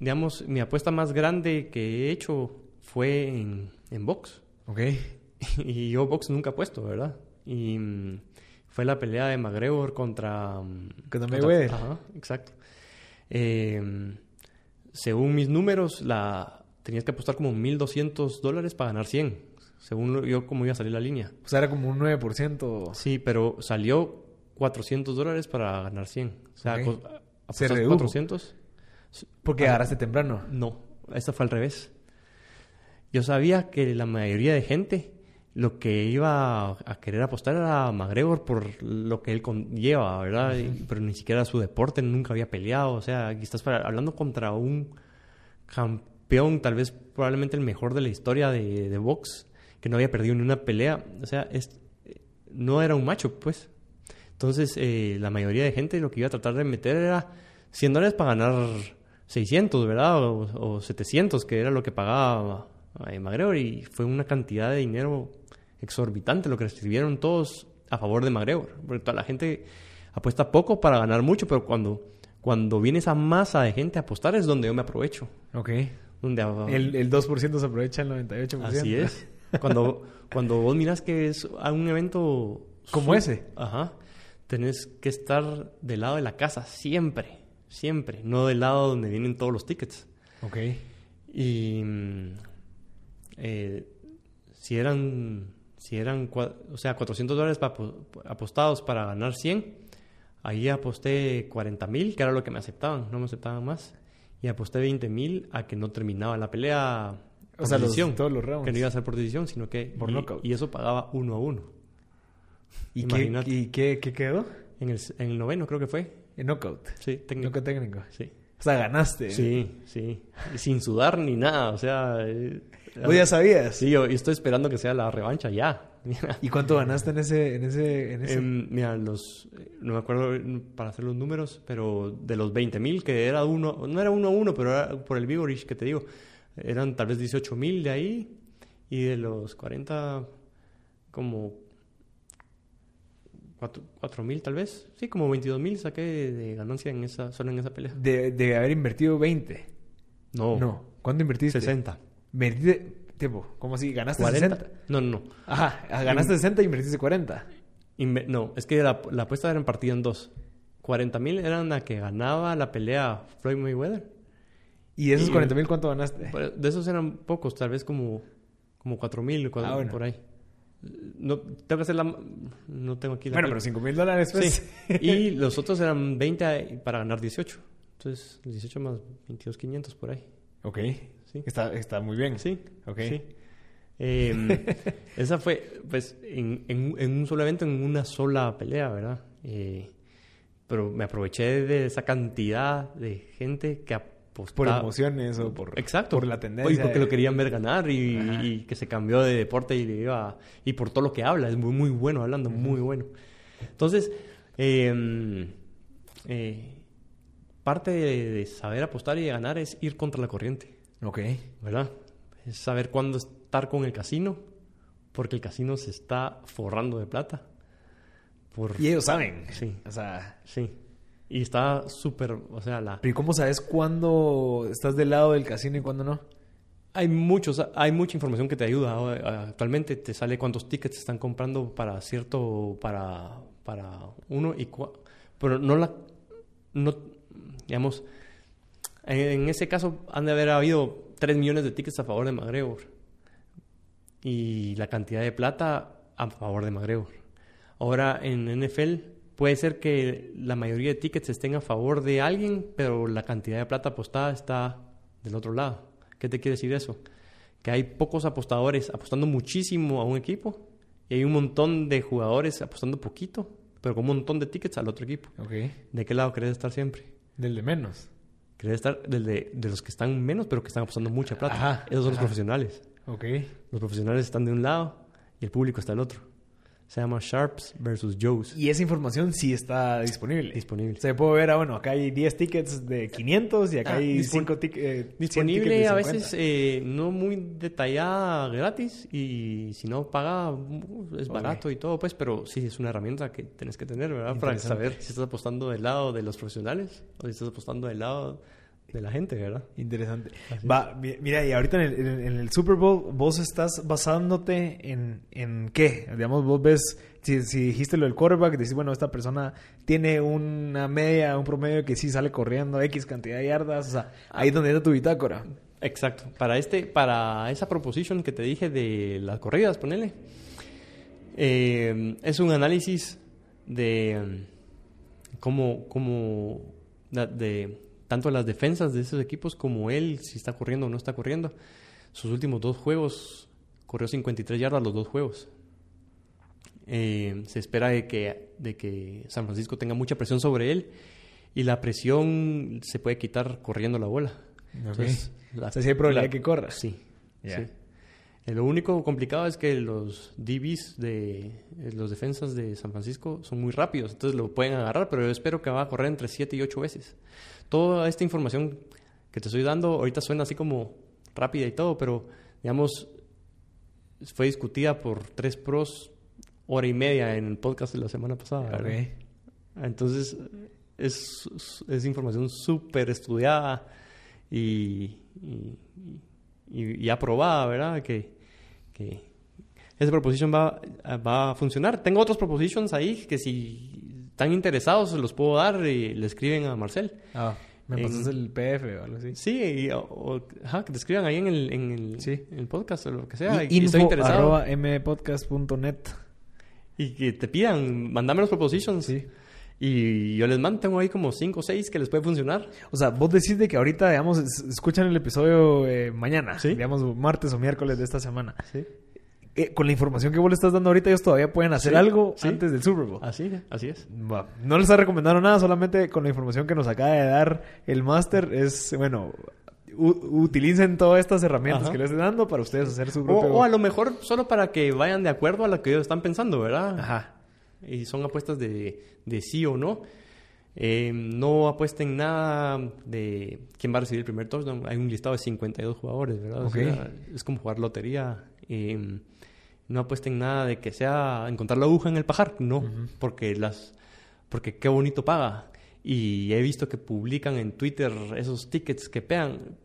digamos, mi apuesta más grande que he hecho fue en, en box. Ok. (laughs) y yo box nunca he puesto, ¿verdad? Y mm, fue la pelea de McGregor contra... mm, Contra Mayweather. Ajá, exacto. Eh, según mis números, la tenías que apostar como 1.200 dólares para ganar 100. Según yo cómo iba a salir la línea. O sea, era como un 9%. Sí, pero salió 400 dólares para ganar 100. O sea, Ok. co- Se apostas redujo. 400. Porque agarraste temprano. No, esto fue al revés. Yo sabía que la mayoría de gente lo que iba a querer apostar era a McGregor por lo que él conlleva, ¿verdad? Pero ni siquiera su deporte, nunca había peleado. O sea, aquí estás para- hablando contra un campeón, tal vez probablemente el mejor de la historia de, de box, que no había perdido ni una pelea. O sea, es, no era un macho, pues. Entonces, eh, la mayoría de gente lo que iba a tratar de meter era 100 dólares para ganar 600, ¿verdad? O, o 700, que era lo que pagaba eh, McGregor. Y fue una cantidad de dinero exorbitante lo que recibieron todos a favor de McGregor. Porque toda la gente apuesta poco para ganar mucho, pero cuando, cuando viene esa masa de gente a apostar es donde yo me aprovecho. Ok. Donde, El, el 2% se aprovecha el 98%. Así es. (laughs) Cuando, cuando vos miras que es a un evento... Como ese. Ajá. Tenés que estar del lado de la casa siempre, siempre. No del lado donde vienen todos los tickets. Ok. Y... mm, eh, si eran... Si eran, o sea, 400 dólares pa- apostados para ganar 100, ahí aposté 40 mil, que era lo que me aceptaban, no me aceptaban más. Y aposté 20 mil a que no terminaba la pelea O por sea, los- decisión. todos los rounds. Que no iba a ser por decisión, sino que... Por knockout. y eso pagaba uno a uno. ¿Y, qué, Imagínate. y qué, qué quedó? En el, en el noveno creo que fue. En knockout. Sí, técnico. Knockout técnico. Sí. O sea, ganaste. Sí, sí. Y sin sudar ni nada, o sea... eh, ¿Vos ya sabías? Sí, yo, yo estoy esperando que sea la revancha ya. (laughs) ¿Y cuánto ganaste en ese, en ese, en ese? Em, mira, los, eh, no me acuerdo eh, para hacer los números, pero de los 20 mil, que era uno, no era uno a uno, pero era por el Vigorich que te digo, eran tal vez 18 mil de ahí, y de los 40, como 4 mil tal vez, sí, como 22 mil saqué de, de ganancia en esa, solo en esa pelea. de, de haber invertido 20. No, No. ¿Cuánto invertiste? 60. Invertiste, ¿cómo así? ¿Ganaste 40. 60? No, no, no. Ajá, ah, ganaste 60 y invertiste 40. Inve- no, es que la, la apuesta era en partida en dos. 40 mil eran la que ganaba la pelea Floyd Mayweather. ¿Y de esos Y- 40 mil cuánto ganaste? Pero de esos eran pocos, tal vez como, como 4 mil Ah, bueno. por ahí. No, tengo que hacer la... No tengo aquí la... Bueno, pero 5 mil dólares, pues. Sí. Y los otros eran 20 para ganar 18. Entonces, 18 más 22, 500 por ahí. ok. Sí. Está, está muy bien. Sí. Ok. Sí. Em, (laughs) esa fue, pues, en, en, en un solo evento, en una sola pelea, ¿verdad? Eh, pero me aproveché de esa cantidad de gente que apostaba. Por emociones o por, Exacto. por la tendencia. Y porque de- lo querían ver ganar y, Ajá. y que se cambió de deporte y le iba... Y por todo lo que habla, es muy, muy bueno hablando, muy bueno. Entonces, eh, eh, parte de, de saber apostar y de ganar es ir contra la corriente, Ok. ¿verdad? Es saber cuándo estar con el casino, porque el casino se está forrando de plata. Por, Y ellos saben. Sí. O sea, Sí. Y está súper, o sea, la... ¿pero ¿y cómo sabes cuándo estás del lado del casino y cuándo no? Hay muchos, hay mucha información que te ayuda. eh, Actualmente te sale cuántos tickets están comprando para cierto, para, para uno y cua- pero no la, no, digamos, en, en ese caso han de haber habido 3 millones de tickets a favor de McGregor y la cantidad de plata a favor de McGregor. Ahora en NFL puede ser que la mayoría de tickets estén a favor de alguien, pero la cantidad de plata apostada está del otro lado. ¿Qué te quiere decir eso? Que hay pocos apostadores apostando muchísimo a un equipo y hay un montón de jugadores apostando poquito, pero con un montón de tickets al otro equipo. ¿De qué lado querés estar siempre? Del de menos. ¿Querés estar del de, de los que están menos, pero que están apostando mucha plata? Ajá, Esos son los profesionales. Ok. Los profesionales están de un lado y el público está del otro. Se llama Sharps versus Joes. Y esa información sí está disponible. Disponible. Se puede ver, ah, bueno, acá hay 10 tickets de 500 y acá Ah, hay dispon- 5 tickets. Disponible a veces eh, no muy detallada gratis y si no paga uh, es barato y todo pues pero sí es una herramienta que tienes que tener verdad para saber si estás apostando del lado de los profesionales o si estás apostando del lado de la gente verdad Interesante. Va, mi- mira, y ahorita en el, en- el Super Bowl, vos estás basándote en, en qué? Digamos, vos ves, si, si dijiste lo del quarterback, decís, bueno, esta persona tiene una media, un promedio que sí sale corriendo X cantidad de yardas, o sea, ahí es donde está tu bitácora. Exacto. Para este, para esa proposition que te dije de las corridas, ponele. eh, es un análisis de mm, cómo, cómo de tanto las defensas de esos equipos como él, si está corriendo o no está corriendo. Sus últimos dos juegos corrió 53 yardas los dos juegos. Eh, se espera de que, de que San Francisco tenga mucha presión sobre él y la presión se puede quitar corriendo la bola. Entonces, la- sí hay probabilidad que corra. Sí. Eh, Lo único complicado es que los DBs de eh, los defensas de San Francisco son muy rápidos, entonces lo pueden agarrar, pero yo espero que va a correr entre 7 y 8 veces. Toda esta información que te estoy dando ahorita suena así como rápida y todo, pero digamos fue discutida por tres pros hora y media en el podcast de la semana pasada. ¿verdad? Ok. Entonces, es, es información súper estudiada y, y, y- y aprobada, ¿verdad? Que, que esa proposición va, va a funcionar. Tengo otros propositions ahí que si están interesados se los puedo dar y le escriben a Marcel. Ah, me pasas el PDF o algo así. Sí, y- o, o- ajá, que te escriban ahí en el, en el, Sí. en el podcast o lo que sea. Y y, estoy interesado. mpodcast.net. Y que te pidan, mandame los propositions. Sí. Y yo les mando, tengo ahí como 5 o 6 que les puede funcionar. O sea, vos decís de que ahorita, digamos, es- escuchan el episodio eh, mañana, Sí. digamos, martes o miércoles de esta semana. Sí. Eh, con la información que vos le estás dando ahorita, ellos todavía pueden hacer Sí, algo sí. antes del Super Bowl. Así, así es. No les está recomendando nada, solamente con la información que nos acaba de dar el máster es, bueno, utilicen todas estas herramientas Ajá. que les estoy dando para ustedes hacer su O, propio... o a lo mejor solo para que vayan de acuerdo a lo que ellos están pensando, ¿verdad? Ajá. Y son apuestas de, de sí o no. Eh, no apuesten nada de quién va a recibir el primer touchdown. Hay un listado de 52 jugadores, ¿verdad? O Ok. sea, es como jugar lotería. Eh, no apuesten nada de que sea encontrar la aguja en el pajar. No, porque las porque qué bonito paga. Y he visto que publican en Twitter esos tickets que pegan.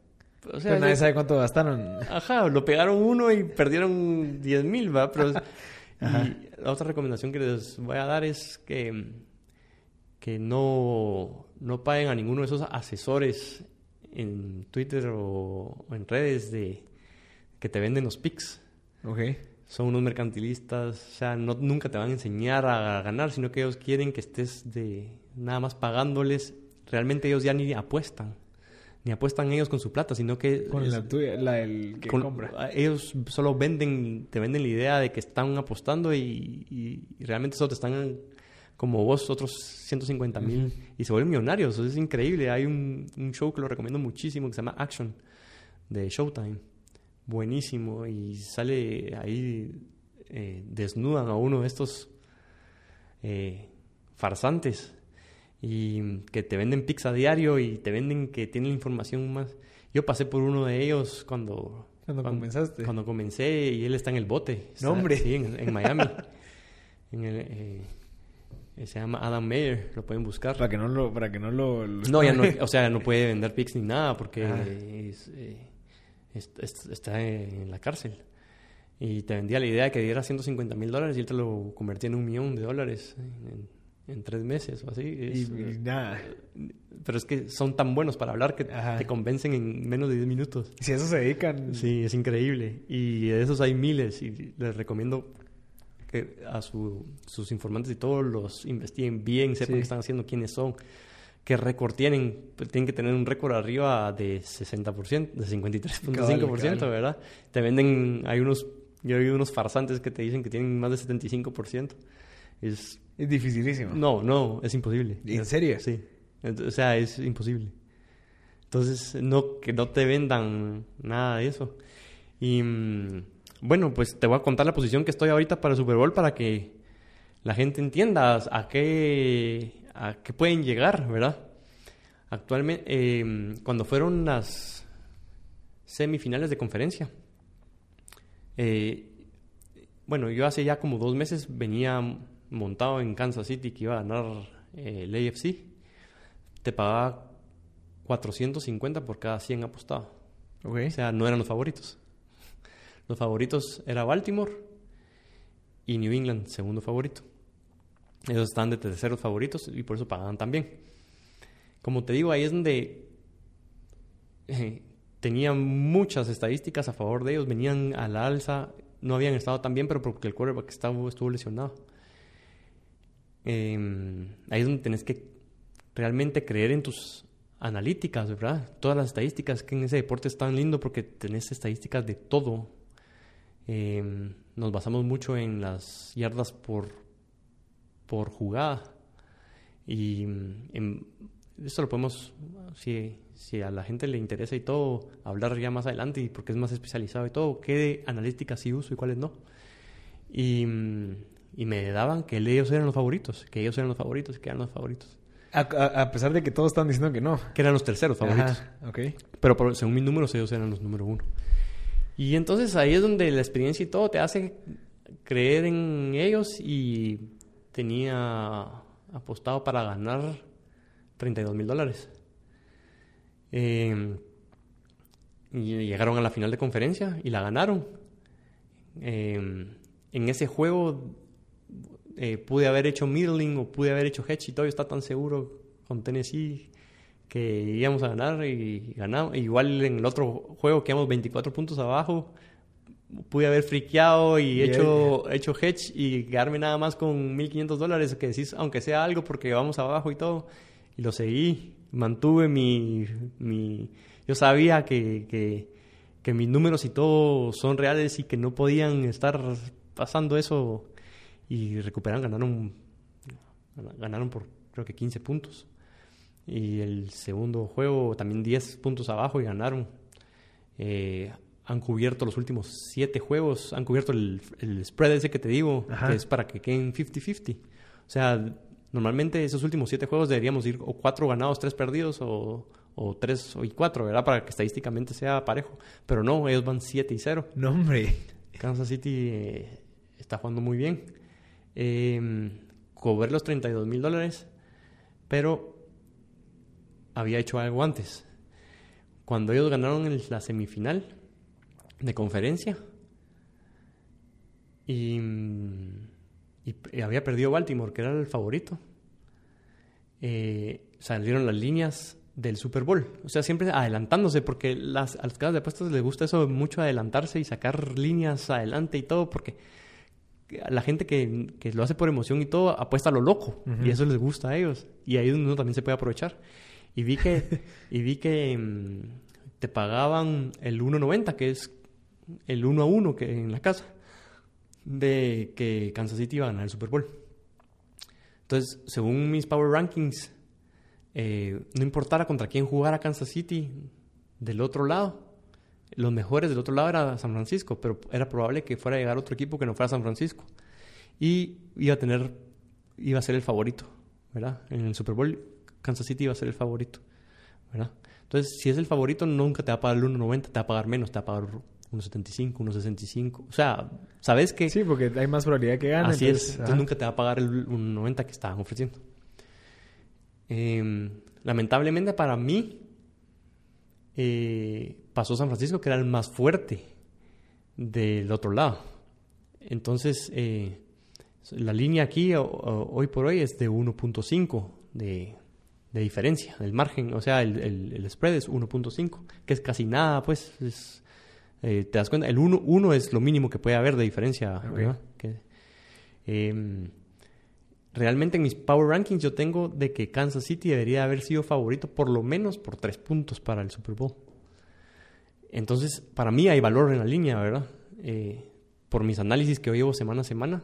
O sea, Pero nadie es- sabe cuánto gastaron. Ajá, lo pegaron uno y perdieron 10 mil, ¿va? Pero, (laughs) y la otra recomendación que les voy a dar es que, que no, no paguen a ninguno de esos asesores en Twitter o, o en redes de que te venden los pics. Ok. Son unos mercantilistas, o sea, no, nunca te van a enseñar a ganar, sino que ellos quieren que estés de nada más pagándoles. Realmente ellos ya ni apuestan, ni apuestan ellos con su plata, sino que Con es- la tuya, la del que con- compra. Ellos solo venden, te venden la idea de que están apostando y, y- y realmente solo te están como vos, otros 150 mil y se vuelven millonarios. Es increíble. Hay un, un show que lo recomiendo muchísimo que se llama Action de Showtime. Buenísimo. Y sale ahí, eh, desnudan a uno de estos eh, farsantes y que te venden pizza a diario y te venden que tienen información más. Yo pasé por uno de ellos cuando... Cuando comenzaste. Cuando comencé y él está en el bote. Está- No, hombre. Sí, en, en Miami. (laughs) En el, eh, se llama Adam Mayer, lo pueden buscar. Para que no lo... Para que no lo... lo- No, ya no, o sea, no puede vender pics ni nada porque Ah. es, eh, está en la cárcel. Y te vendía la idea de que diera 150 mil dólares y él te lo convertía en un millón de dólares en, en tres meses o así. y, nada. pero es que son tan buenos para hablar que Ajá. te convencen en menos de 10 minutos. Si a eso se dedican... Sí, es increíble. Y de esos hay miles y les recomiendo que a su- sus informantes y todos los investiguen bien, sepan Sí. qué están haciendo, quiénes son, qué récord tienen. Pues tienen que tener un récord arriba de 60%, de 53.5%, Cabal, cabal. ¿verdad? Te venden, hay unos, yo he oído unos farsantes que te dicen que tienen más de 75%. Es, Es dificilísimo. no, no, es imposible. ¿En serio? Sí. O sea, es imposible. Entonces, no, que no te vendan nada de eso. Y mm, bueno, pues te voy a contar la posición que estoy ahorita para el Super Bowl para que la gente entienda a qué, a qué pueden llegar, ¿verdad? Actualmente, eh, cuando fueron las semifinales de conferencia, eh, bueno, yo hace ya como dos meses venía montado en Kansas City que iba a ganar eh, el AFC. Te pagaba 450 por cada 100 apostado. O sea, no eran los favoritos. Los favoritos era Baltimore y New England, segundo favorito. Ellos están de terceros favoritos y por eso pagaban también. Como te digo, ahí es donde eh, tenía muchas estadísticas a favor de ellos, venían a la alza, no habían estado tan bien, pero porque el quarterback estaba, estuvo lesionado. Eh, ahí es donde tenés que realmente creer en tus analíticas, ¿verdad? Todas las estadísticas que en ese deporte es tan lindo porque tenés estadísticas de todo. Eh, nos basamos mucho en las yardas por, por jugada. Y en, esto lo podemos, si, si, a la gente le interesa y todo, hablar ya más adelante y porque es más especializado y todo, qué analíticas sí uso y cuáles no. Y, y me daban que ellos eran los favoritos, que ellos eran los favoritos, que eran los favoritos. A, pesar de que todos están diciendo que no. Que eran los terceros favoritos. okay. Pero según mis números, ellos eran los número uno. Y entonces ahí es donde la experiencia y todo te hace creer en ellos y tenía apostado para ganar 32 mil dólares. Y llegaron a la final de conferencia y la ganaron. Em, en ese juego eh, pude haber hecho middling o pude haber hecho hedge y todavía está tan seguro con Tennessee que íbamos a ganar y ganamos. Igual en el otro juego quedamos 24 puntos abajo. Pude haber friqueado y hecho, hecho hedge y quedarme nada más con 1.500 dólares, que decís, aunque sea algo porque vamos abajo y todo. Y lo seguí, mantuve mi... mi yo sabía que, que, que mis números y todo son reales y que no podían estar pasando eso y recuperaron, ganaron, ganaron por creo que 15 puntos. Y el segundo juego también 10 puntos abajo y ganaron. Eh, han cubierto los últimos 7 juegos, han cubierto el, el, spread ese que te digo, que es para que queden 50-50. O sea, normalmente esos últimos 7 juegos deberíamos ir o 4 ganados, 3 perdidos o, o 3 y 4, ¿verdad? Para que estadísticamente sea parejo. Pero no, ellos van 7 y 0. No, hombre. Kansas City eh, está jugando muy bien eh, cobré los 32 mil dólares, pero había hecho algo antes. Cuando ellos ganaron en la semifinal de conferencia. Y, había perdido Baltimore, que era el favorito, eh, salieron las líneas del Super Bowl. O sea, siempre adelantándose, porque las, a las casas de apuestas les gusta eso mucho adelantarse y sacar líneas adelante y todo, porque la gente que, que, lo hace por emoción y todo apuesta a lo loco. Y eso les gusta a ellos. Y ahí uno también se puede aprovechar. Y vi que (laughs) y vi que mm, te pagaban el 1.90 que es el 1 a 1 que en la casa de que Kansas City iba a ganar el Super Bowl entonces según mis power rankings eh, no importara contra quién jugara Kansas City del otro lado los mejores del otro lado era San Francisco, pero era probable que fuera a llegar otro equipo que no fuera San Francisco. Y iba a tener, iba a ser el favorito, ¿verdad? En el Super Bowl, Kansas City iba a ser el favorito. Entonces, si es el favorito, nunca te va a pagar el 1.90, te va a pagar menos, te va a pagar 1.75, 1.65. O sea, ¿sabes que Sí, porque hay más probabilidad que gane. Así es, entonces nunca te va a pagar el 1.90 que estaban ofreciendo. Em, lamentablemente para mí, eh, pasó San Francisco, que era el más fuerte del otro lado. Entonces, eh, la línea aquí hoy por hoy es de 1.5 de, de, diferencia, el margen, o sea, el, el, spread es 1.5, que es casi nada, pues, eh, te das cuenta, el 1, es lo mínimo que puede haber de diferencia. Em, realmente en mis power rankings yo tengo de que Kansas City debería haber sido favorito por lo menos por 3 puntos para el Super Bowl. Entonces, para mí hay valor en la línea, ¿verdad? Eh, por mis análisis que yo llevo semana a semana,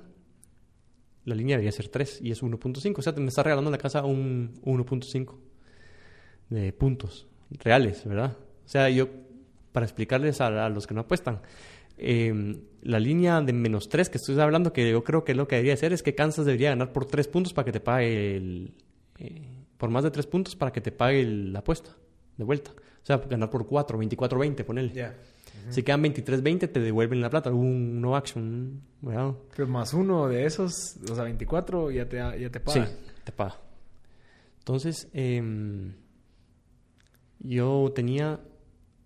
la línea debería ser 3 y es 1.5. O sea, te me está regalando la casa un 1.5 de puntos reales, ¿verdad? O sea, yo, para explicarles a, los que no apuestan, eh, la línea de menos 3 que estoy hablando, que yo creo que lo que debería hacer es que Kansas debería ganar por 3 puntos para que te pague el... Eh, por más de 3 puntos para que te pague la apuesta de vuelta. O sea, ganar por 4, 24-20, ponele. Si quedan 23-20, te devuelven la plata. Un no action. Pero más uno de esos, o sea, 24, ya te, ya te paga. Sí, te paga. Entonces, eh, yo tenía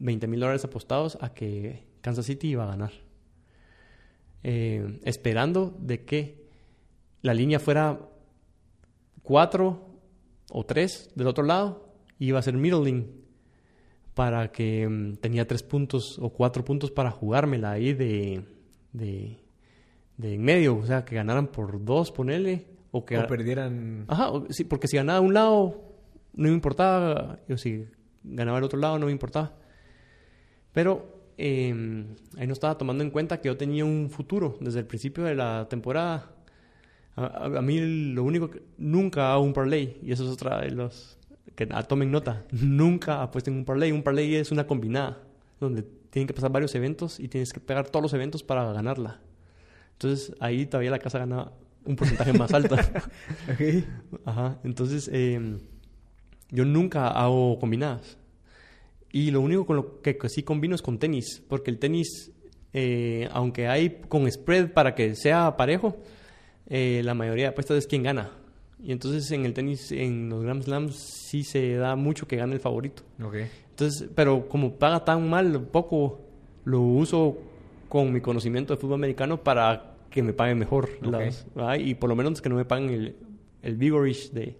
20 mil dólares apostados a que Kansas City iba a ganar. Eh, esperando de que la línea fuera 4 o 3 del otro lado iba a ser middling para que mm, tenía tres puntos o cuatro puntos para jugármela ahí de, de, de en medio, o sea, que ganaran por dos, ponele, o que... O perdieran... Ajá, o- sí, porque si ganaba un lado no me importaba, o si ganaba el otro lado no me importaba. Pero eh, ahí no estaba tomando en cuenta que yo tenía un futuro desde el principio de la temporada. A, a- a mí lo único que nunca hago un parlay y eso es otra de los que ah, tomen nota. Nunca apuesten un parlay. Un parlay es una combinada donde tienen que pasar varios eventos y tienes que pegar todos los eventos para ganarla. Entonces ahí todavía la casa gana un porcentaje más alto. (laughs) Ok. Ajá, entonces eh, yo nunca hago combinadas. Y lo único con lo que, sí combino es con tenis, porque el tenis, eh, aunque hay con spread para que sea parejo, eh, la mayoría de apuestas es quien gana. Y entonces en el tenis, en los Grand Slams, sí se da mucho que gane el favorito. Entonces, pero como paga tan mal, poco lo uso con mi conocimiento de fútbol americano para que me paguen mejor. Ok. las- y por lo menos que no me paguen el, el vigorish de,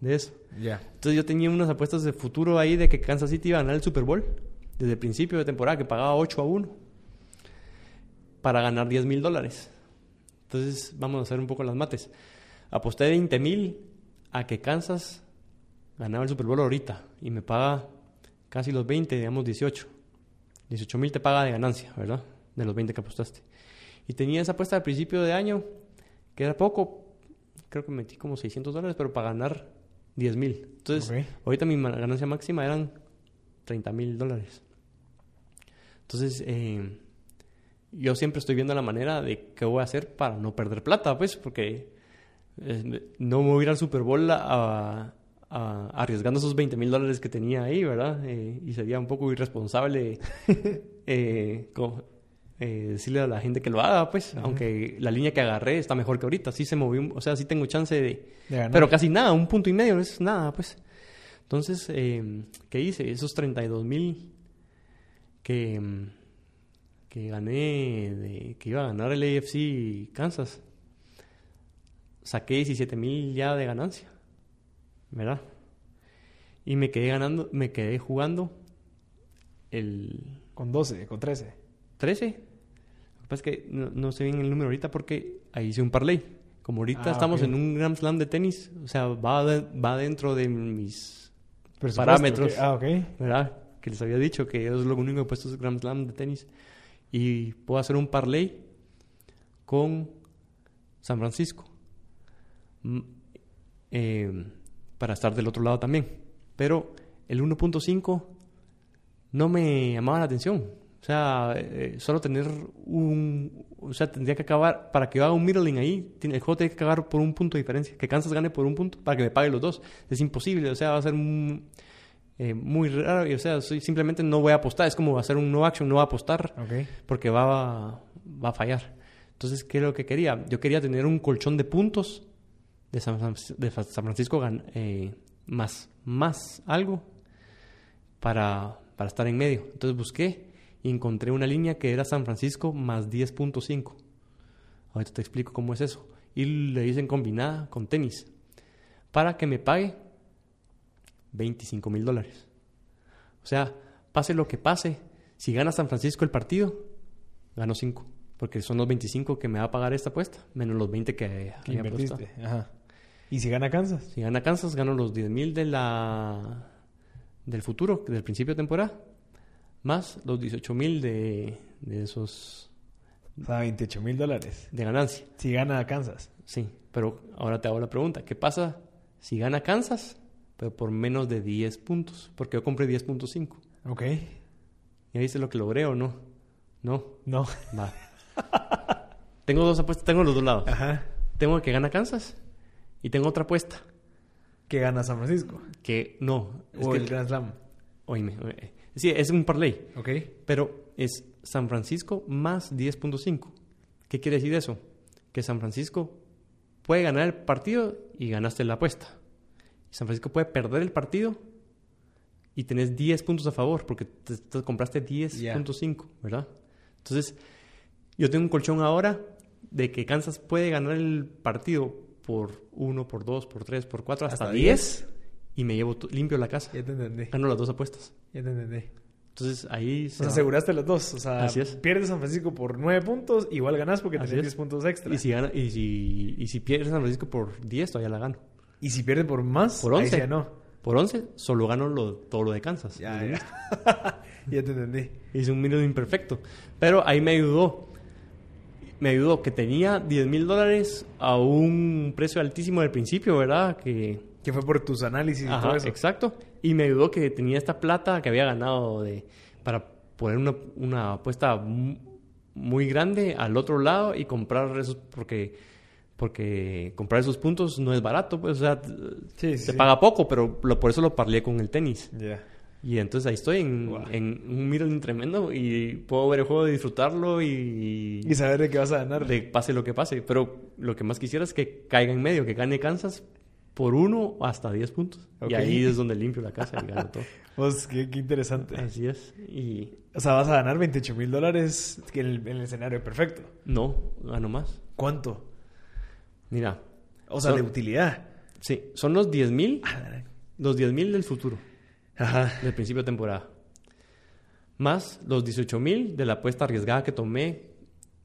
de eso. Entonces yo tenía unas apuestas de futuro ahí de que Kansas City iba a ganar el Super Bowl desde el principio de temporada, que pagaba 8 a 1 para ganar 10 mil dólares. Entonces vamos a hacer un poco las mates. Aposté 20 mil a que Kansas ganaba el Super Bowl ahorita y me paga casi los 20, digamos 18. 18 mil te paga de ganancia, ¿verdad? De los 20 que apostaste. Y tenía esa apuesta al principio de año, que era poco, creo que metí como 600 dólares, pero para ganar 10 mil. Entonces, ahorita mi ganancia máxima eran 30 mil dólares. Entonces, eh, yo siempre estoy viendo la manera de qué voy a hacer para no perder plata, pues, porque eh, no me voy a ir al Super Bowl a, a- arriesgando esos 20 mil dólares que tenía ahí, ¿verdad? Eh, y sería un poco irresponsable (laughs) eh, eh, decirle a la gente que lo haga, pues, aunque la línea que agarré está mejor que ahorita, sí se movió, o sea, sí tengo chance de, De ganar. pero casi nada, un punto y medio, no es nada, pues. Entonces, eh, ¿qué hice? Esos 32 mil que, mm, que gané, de, que iba a ganar el AFC Kansas, saqué 17 mil ya de ganancia, ¿verdad? Y me quedé ganando, me quedé jugando el Con 12, con 13. 13. Que pasa es que no, no sé bien el número ahorita porque ahí hice un parlay. Como ahorita Ah, estamos en un Grand Slam de tenis, o sea, va, de- va dentro de mis Parámetros. ok. Ah, ok. ¿verdad? Que les había dicho que es lo único que he puesto es Grand Slam de tenis. Y puedo hacer un parlay con San Francisco. Mm, eh, para estar del otro lado también. Pero el 1.5 no me llamaba la atención. O sea, eh, solo tener un... O sea, tendría que acabar... Para que yo haga un middling ahí, el juego tiene que acabar por un punto de diferencia. Que Kansas gane por un punto para que me pague los dos. Es imposible. O sea, va a ser un- eh, muy raro. Y, o sea, soy- simplemente no voy a apostar. Es como hacer un no action, no voy a apostar porque va, va a fallar. Entonces, ¿qué es lo que quería? Yo quería tener un colchón de puntos de San, de Francisco eh, más, más algo para, para estar en medio. Entonces busqué y encontré una línea que era San Francisco más 10.5. Ahorita te explico cómo es eso. Y le hice en combinada con tenis para que me pague 25 mil dólares. O sea, pase lo que pase, si gana San Francisco el partido, gano 5. Porque son los 25 que me va a pagar esta apuesta, menos los 20 que ¿Qué había apostado. invertiste? Ajá. ¿Y si gana Kansas? Si gana Kansas, gano los 10 mil de la, del futuro, del principio de temporada, más los 18 mil de, de esos O sea, 28 mil dólares. de ganancia. Si gana Kansas. Sí, pero ahora te hago la pregunta, ¿qué pasa si gana Kansas, pero por menos de 10 puntos? Porque yo compré 10.5. Ok. ¿Ya viste lo que logré o no? No. No. Va. tengo dos apuestas, tengo los dos lados. Ajá. Tengo el que gana Kansas y tengo otra apuesta Que gana San Francisco. que no. Es o que, el Grand Slam. oíme, oíme. Sí, es un parlay, Ok. pero es San Francisco más 10.5. ¿Qué quiere decir eso? Que San Francisco puede ganar el partido y ganaste la apuesta. San Francisco puede perder el partido y tenés 10 puntos a favor porque te, te compraste 10.5, ¿verdad? Entonces, yo tengo un colchón ahora de que Kansas puede ganar el partido por 1, por 2, por 3, por 4, hasta, Hasta 10. Y me llevo limpio la casa. Ya te entendí. Gano las dos apuestas. Ya te entendí. Entonces ahí O se sea, va. aseguraste los dos. O sea, Así es. pierdes San Francisco por 9 puntos, igual ganas porque tenés es. 10 puntos extra. Y si, gana, y, si, y si pierdes San Francisco por 10, todavía la gano. Y si pierde por más, Por ahí 11. sí ya no. Por 11, solo gano lo- todo lo de Kansas. Ya, ya. (laughs) ya te entendí. Hice un minuto imperfecto. Pero ahí me ayudó. Me ayudó que tenía 10 mil dólares a un precio altísimo al principio, ¿verdad? Que, Que fue por tus análisis y todo eso. exacto. Y me ayudó que tenía esta plata que había ganado de, para poner una, una apuesta mu- muy grande al otro lado y comprar esos, porque, porque comprar esos puntos no es barato, pues, o sea, Sí, sí. paga poco, pero lo- por eso lo parlé con el tenis. Ya. Y entonces ahí estoy en, Wow. en un middle tremendo y puedo ver el juego, disfrutarlo y, Y saber de qué vas a ganar. de pase lo que pase. Pero lo que más quisiera es que caiga en medio, que gane Kansas por uno hasta 10 puntos. Y ahí es donde limpio la casa y gano todo. (laughs) Pues, qué, qué interesante. Así es. Y O sea, vas a ganar 28 mil dólares en el, en el escenario perfecto. no, gano más. ¿Cuánto? Mira. O sea, son- de utilidad. Sí, son los 10 mil, los 10 mil del futuro, Ajá. del principio de temporada. Más los 18 mil de la apuesta arriesgada que tomé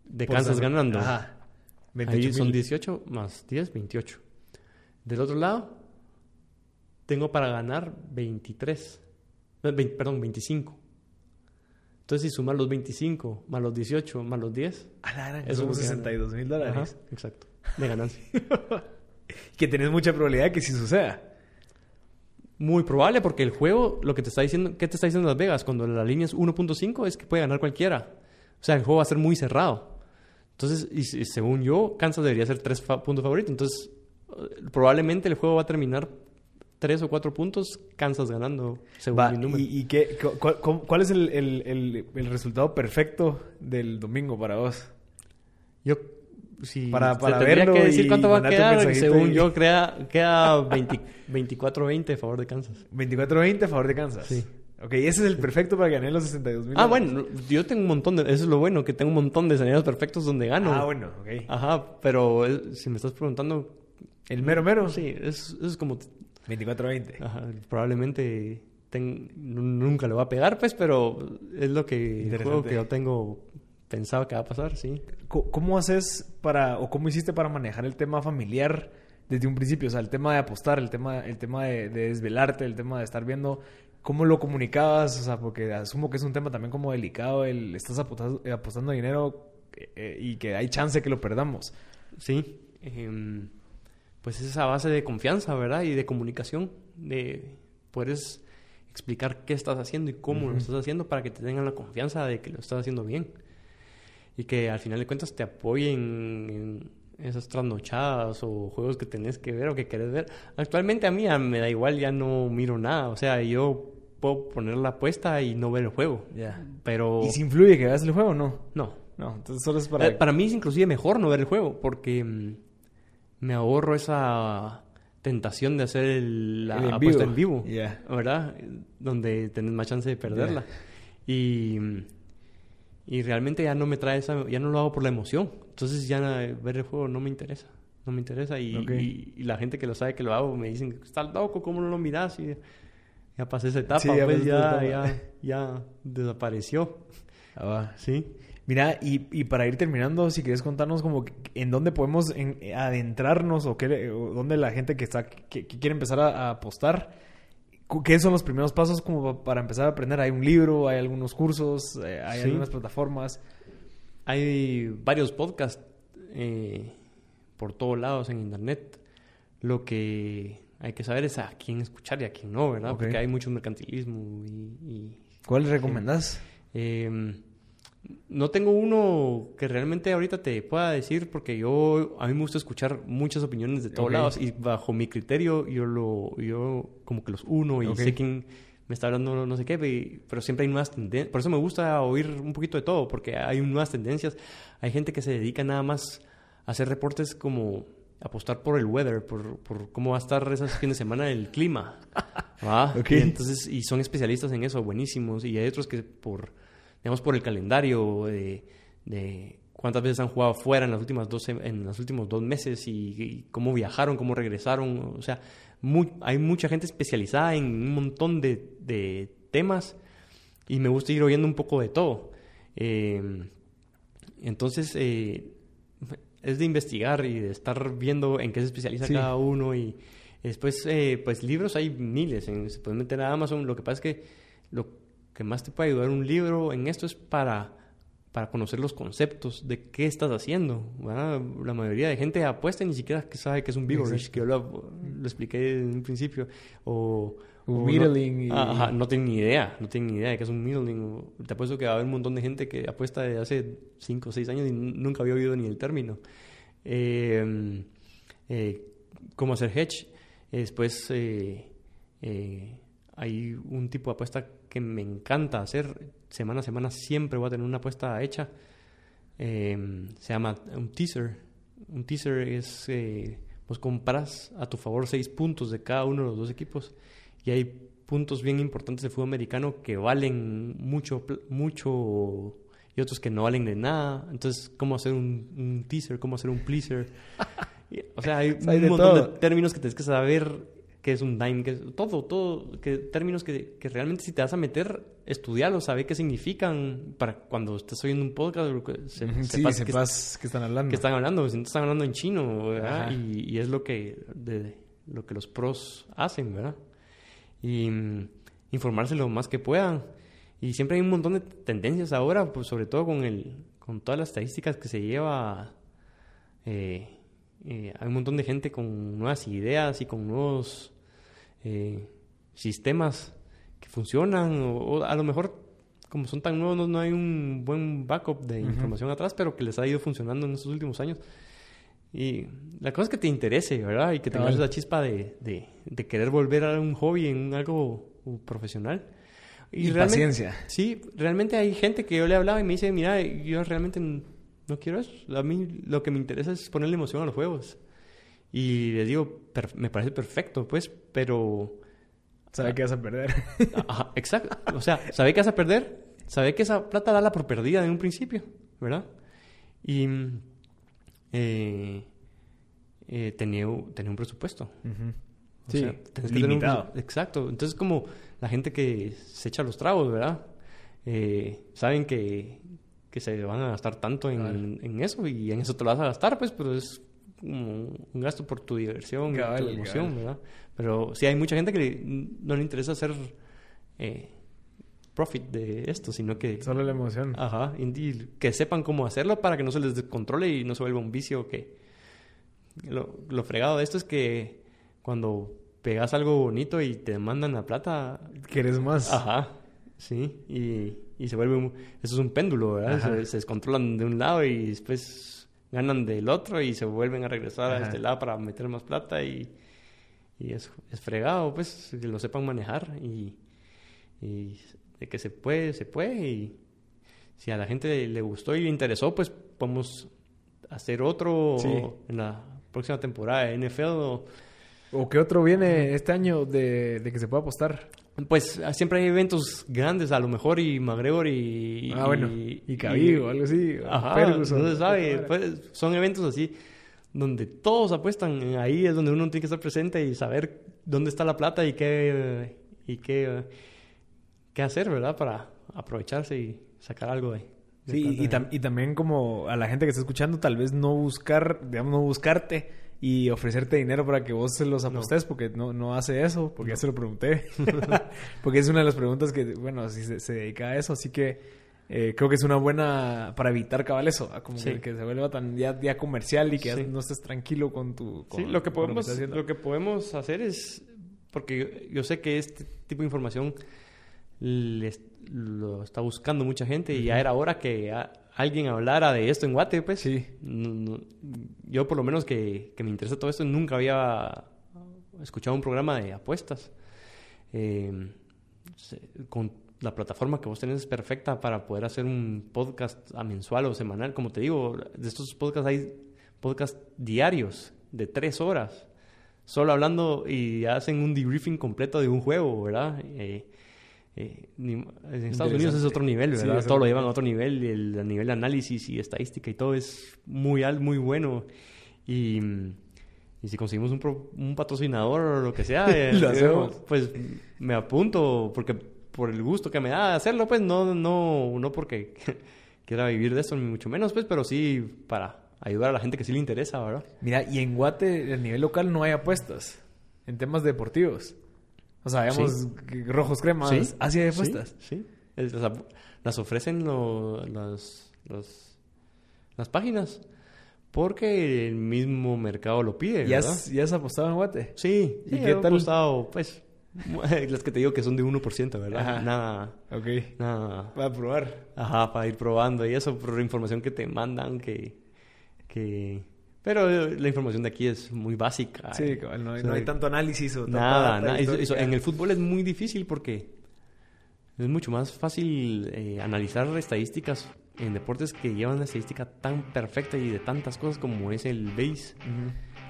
de Kansas ganando. Ajá. Ahí 28 son mil. 18 más 10, 28. Del otro lado, tengo para ganar 23. eh, vein- perdón, 25. Entonces, si sumas los 25 más los 18 más los 10, A la gran, Eso son es lo que 62 mil ajá, dólares. exacto, de ganancia. (laughs) Que tenés mucha probabilidad de que sí suceda. Muy probable porque el juego, lo que te está diciendo, ¿qué te está diciendo Las Vegas? Cuando la línea es 1.5 es que puede ganar cualquiera. O sea, el juego va a ser muy cerrado. Entonces, y, y según yo, Kansas debería ser tres fa- puntos favoritos. Entonces, eh, probablemente el juego va a terminar tres o cuatro puntos, Kansas ganando, según Va, mi número. ¿Y, y qué, cu- cu- cu- cuál es el, el- el- el resultado perfecto del domingo para vos? Yo, si Para- te para tendría verlo que decir cuánto va a quedar, según y- yo, crea, queda 20 24-20 a favor de Kansas. 24-20 a favor de Kansas. Sí. Ok, ese es el perfecto para ganar los 62 mil. Ah, bueno, yo tengo un montón de... Eso es lo bueno, que tengo un montón de escenarios perfectos donde gano. Ah, bueno, ok. Ajá, pero eh, si me estás preguntando, El mero mero. sí, es, es como, 24-20. ajá, probablemente ten- nunca le va a pegar, pues, pero es lo que, el juego que yo tengo pensado que va a pasar, sí. ¿Cómo haces para, o cómo hiciste para manejar el tema familiar desde un principio? O sea, el tema de apostar, el tema, el tema de, de desvelarte, el tema de estar viendo, ¿cómo lo comunicabas? O sea, porque asumo que es un tema también como delicado, el estás apostando, eh, apostando dinero eh, y que hay chance que lo perdamos. Sí, em, pues es esa base de confianza, ¿verdad? Y de comunicación, de puedes explicar qué estás haciendo y cómo lo Ujú. estás haciendo para que te tengan la confianza de que lo estás haciendo bien. Y que al final de cuentas te apoyen en esas trasnochadas o juegos que tenés que ver o que querés ver. Actualmente a mí ya me da igual, ya no miro nada. O sea, yo puedo poner la apuesta y no ver el juego. Ya. Pero... ¿Y si influye que veas el juego o no? No, No, entonces solo es para... eh, Para, mí es inclusive mejor no ver el juego porque mm, me ahorro esa tentación de hacer el- la El en apuesta vivo. en vivo. ¿verdad? Donde tenés más chance de perderla. Y, y realmente ya no me trae esa, ya no lo hago por la emoción. Entonces ya ver el juego no me interesa, no me interesa. Y, y- y la gente que lo sabe que lo hago me dicen, estás loco, ¿cómo no lo miras? Y ya pasé esa etapa, Sí, ya pues ya, etapa. ya, ya desapareció. Ah, va. Sí. Mira, y, y para ir terminando, si quieres contarnos como en dónde podemos en- adentrarnos o, qué, o dónde la gente que está que, que quiere empezar a, a apostar, ¿qué son los primeros pasos como pa- para empezar a aprender? ¿Hay un libro? ¿Hay algunos cursos? eh, ¿Hay Sí. algunas plataformas? Hay varios podcasts eh, por todos lados en internet. Lo que hay que saber es a quién escuchar y a quién no, ¿verdad? Porque hay mucho mercantilismo y... y, ¿Cuál recomendás? eh, no tengo uno que realmente ahorita te pueda decir porque yo a mí me gusta escuchar muchas opiniones de todos lados y bajo mi criterio yo lo yo como que los uno y sé quién me está hablando no sé qué pero siempre hay nuevas tendencias por eso me gusta oír un poquito de todo porque hay nuevas tendencias hay gente que se dedica nada más a hacer reportes como apostar por el weather por, por cómo va a estar ese fin de semana el clima ¿va? (laughs) Ok. Y entonces y son especialistas en eso buenísimos y hay otros que por digamos por el calendario de, de cuántas veces han jugado fuera en las últimas dos, en los últimos dos meses y, cómo viajaron, cómo regresaron. O sea, hay mucha gente especializada en un montón de, de, temas y me gusta ir oyendo un poco de todo. Eh, entonces, eh, es de investigar y de estar viendo en qué se especializa cada uno y después, eh, pues libros hay miles, se pueden meter a Amazon. Lo que pasa es que lo que más te puede ayudar un libro en esto es para para conocer los conceptos de qué estás haciendo. La mayoría de gente apuesta y ni siquiera sabe que es un beverage, que yo lo, expliqué en un principio. O, un middling. No, no tienen ni idea, no tienen ni idea de qué es un middling. Te apuesto que va a haber un montón de gente que apuesta desde hace 5 o 6 años y nunca había oído ni el término. Eh, eh, cómo hacer hedge. Después eh, hay un tipo de apuesta que me encanta hacer semana a semana siempre voy a tener una apuesta hecha. Em, se llama un teaser. Un teaser es, eh, pues compras a tu favor seis puntos de cada uno de los dos equipos y hay puntos bien importantes del fútbol americano que valen mucho, mucho y otros que no valen de nada. Entonces, ¿cómo hacer un, teaser? ¿Cómo hacer un pleaser? (laughs) o sea, hay, un montón de términos que tienes que saber qué es un dime, que todo, todo, que términos que, que, realmente si te vas a meter, estudiarlos, saber qué significan para cuando estés oyendo un podcast, se, sí, sepas, que, están hablando. Que están hablando, si no están hablando en chino, Y, y, es lo que, de, lo que los pros hacen, ¿verdad? Y mm, informarse lo más que puedan. Y siempre hay un montón de tendencias ahora, pues sobre todo con, el, con todas las estadísticas que se lleva... Eh, eh, hay un montón de gente con nuevas ideas y con nuevos eh, sistemas que funcionan o, a lo mejor como son tan nuevos no, hay un buen backup de información atrás, pero que les ha ido funcionando en estos últimos años. Y la cosa es que te interese, ¿verdad? Y que tengas esa chispa de, de, querer volver a un hobby en algo profesional. Y, paciencia. Sí, realmente hay gente que yo le hablaba y me dice, mira, yo realmente no quiero eso. A mí lo que me interesa es ponerle emoción a los juegos. Y les digo, me parece perfecto, pues, pero... Sabe que vas a perder. (laughs) Ajá, exacto. O sea, sabe que vas a perder, sabe que esa plata dala por perdida en un principio, ¿verdad? Y eh, eh, tenía, tenía un presupuesto. sí, limitado. exacto. Entonces, como la gente que se echa los tragos, ¿verdad? Eh, saben que, que se van a gastar tanto en, en, eso y en eso te lo vas a gastar, pues, pero es un gasto por tu diversión, tu emoción, ¿verdad? Pero sí hay mucha gente que no le interesa hacer eh, profit de esto, sino que... Solo la emoción. Ajá, que sepan cómo hacerlo para que no se les descontrole y no se vuelva un vicio que... Lo, lo fregado de esto es que cuando pegas algo bonito y te mandan la plata... Quieres más. Ajá, sí, y, y se vuelve... Un, eso es un péndulo, ¿verdad? Se, se descontrolan de un lado y después ganan del otro y se vuelven a regresar a este lado para meter más plata y, y es, es, fregado, pues, que lo sepan manejar y, y, de que se puede, se puede y si a la gente le gustó y le interesó, pues podemos hacer otro en la próxima temporada de NFL o, ¿O qué otro viene este año de, de que se pueda apostar? Pues ah, siempre hay eventos grandes, a lo mejor, y McGregor y... Ah, bueno, y, y o algo así. Ajá, no se sabe. Pues, son eventos así donde todos apuestan. Ahí es donde uno tiene que estar presente y saber dónde está la plata y qué, y qué, qué hacer, ¿verdad? Para aprovecharse y sacar algo de... sí, y, y también como a la gente que está escuchando, tal vez no buscar, digamos, no buscarte y ofrecerte dinero para que vos se los apostes, porque no, no hace eso, porque ya se lo pregunté. (laughs) porque es una de las preguntas que, bueno, si se, dedica a eso, así que eh, creo que es una buena para evitar cabal eso, como que, se vuelva tan ya, comercial y que no estés tranquilo con tu... sí, lo que, podemos, lo, que podemos hacer es, porque yo, sé que este tipo de información lo está buscando mucha gente y ya era hora que alguien hablara de esto en Guate, pues. Sí. yo por lo menos que, que, me interesa todo esto, nunca había escuchado un programa de apuestas. Eh, con la plataforma que vos tenés es perfecta para poder hacer un podcast a mensual o semanal. Como te digo, de estos podcasts hay podcasts diarios de tres horas, solo hablando y hacen un debriefing completo de un juego, ¿verdad? Eh, eh, en Estados Unidos es otro nivel, ¿verdad? todo lo llevan a otro nivel, el, el, nivel de análisis y estadística y todo es muy alto, muy bueno. Y, y si conseguimos un, un, patrocinador o lo que sea, (laughs) eh, pues me apunto porque por el gusto que me da hacerlo, pues no, no, no porque (laughs) quiera vivir de esto, ni mucho menos, pues, pero sí para ayudar a la gente que sí le interesa, ¿verdad? Mira, y en Guate, a nivel local, no hay apuestas en temas deportivos. O sea, digamos, rojos cremas, ¿Sí? así hay apuestas. Sí, las ofrecen las, las páginas. Porque el mismo mercado lo pide, ¿Ya has, ¿Ya has apostado en Guate? Sí. ¿Y qué tal? apostado, pues, (laughs) las que te digo que son de 1%, ¿verdad? Nada. Ok. Nada. Para probar. Ajá, para ir probando y eso, por la información que te mandan que... que pero la información de aquí es muy básica. Sí, no, hay, no hay tanto análisis o nada. nada. en el fútbol es muy difícil porque es mucho más fácil eh, analizar estadísticas en deportes que llevan una estadística tan perfecta y de tantas cosas como es el base.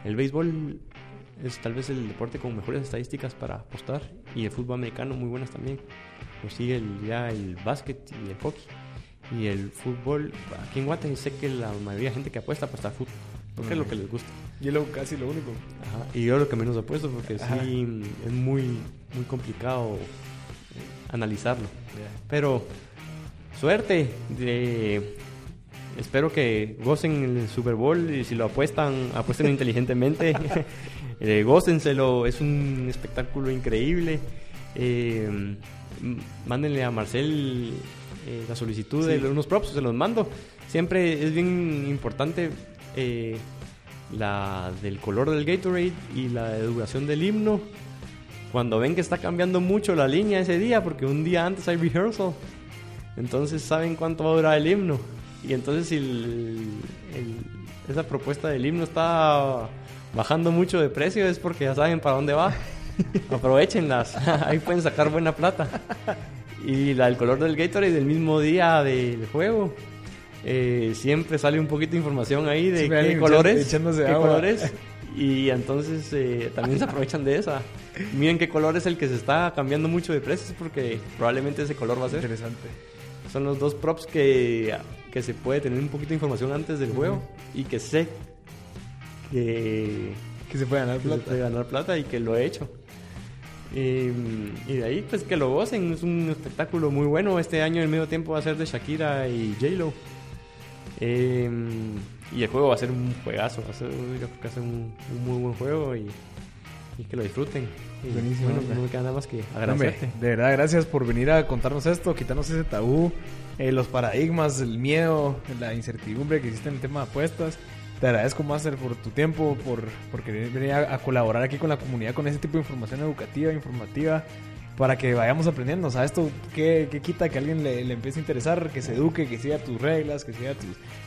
El béisbol es tal vez el deporte con mejores estadísticas para apostar y el fútbol americano muy buenas también. Lo sigue ya el básquet y el hockey. Y el fútbol, aquí en Guatemala sé que la mayoría de gente que apuesta apuesta a fútbol porque es lo que les gusta. Y es lo, casi lo único. Y yo lo que menos apuesto porque sí es muy, muy complicado eh, analizarlo. Pero suerte. De, espero que gocen el Super Bowl y si lo apuestan, apuesten (laughs) inteligentemente. (laughs) eh, gócenselo, es un espectáculo increíble. Eh, mándenle a Marcel eh, la solicitud de unos props, se los mando. Siempre es bien importante eh, la del color del Gatorade y la duración del himno. Cuando ven que está cambiando mucho la línea ese día, porque un día antes hay rehearsal, entonces saben cuánto va a durar el himno. Y entonces si esa propuesta del himno está bajando mucho de precio es porque ya saben para dónde va. (laughs) Aprovechenlas, (laughs) ahí pueden sacar buena plata. Y la del color del Gatorade del mismo día del juego eh, siempre sale un poquito de información ahí de qué colores, qué colores. (laughs) Y entonces eh, también se aprovechan de esa. Miren qué color es el que se está cambiando mucho de precios porque probablemente ese color va a ser. Interesante. Son los dos props que, que se puede tener un poquito de información antes del juego y que sé que, que se puede ganar plata. Se puede ganar plata y que lo he hecho. Y, de ahí, pues que lo gocen. Es un espectáculo muy bueno. Este año, el medio tiempo, va a ser de Shakira y J-Lo. Em, y el juego va a ser un juegazo, va a ser, yo creo que va a ser un, muy buen juego y, que lo disfruten. Buenísimo. no me queda nada más que agradecerte. de verdad, gracias por venir a contarnos esto, quitarnos ese tabú, eh, los paradigmas, el miedo, la incertidumbre que existe en el tema de apuestas. Te agradezco, Master, por tu tiempo, por, por querer venir a, colaborar aquí con la comunidad con ese tipo de información educativa, informativa para que vayamos aprendiendo. O sea, esto, ¿qué, quita que alguien le, empiece a interesar? Que se eduque, que siga tus reglas, que siga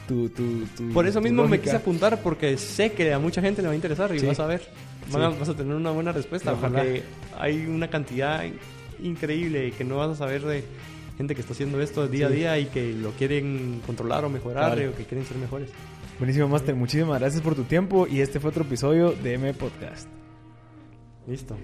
tu... tu, tu, Por eso mismo me quise apuntar, porque sé que a mucha gente le va a interesar y vas a ver. Vas a tener una buena respuesta, Ojalá. porque hay una cantidad increíble que no vas a saber de gente que está haciendo esto día a día y que lo quieren controlar o mejorar o que quieren ser mejores. Buenísimo, Master. Muchísimas gracias por tu tiempo y este fue otro episodio de M Podcast. Listo.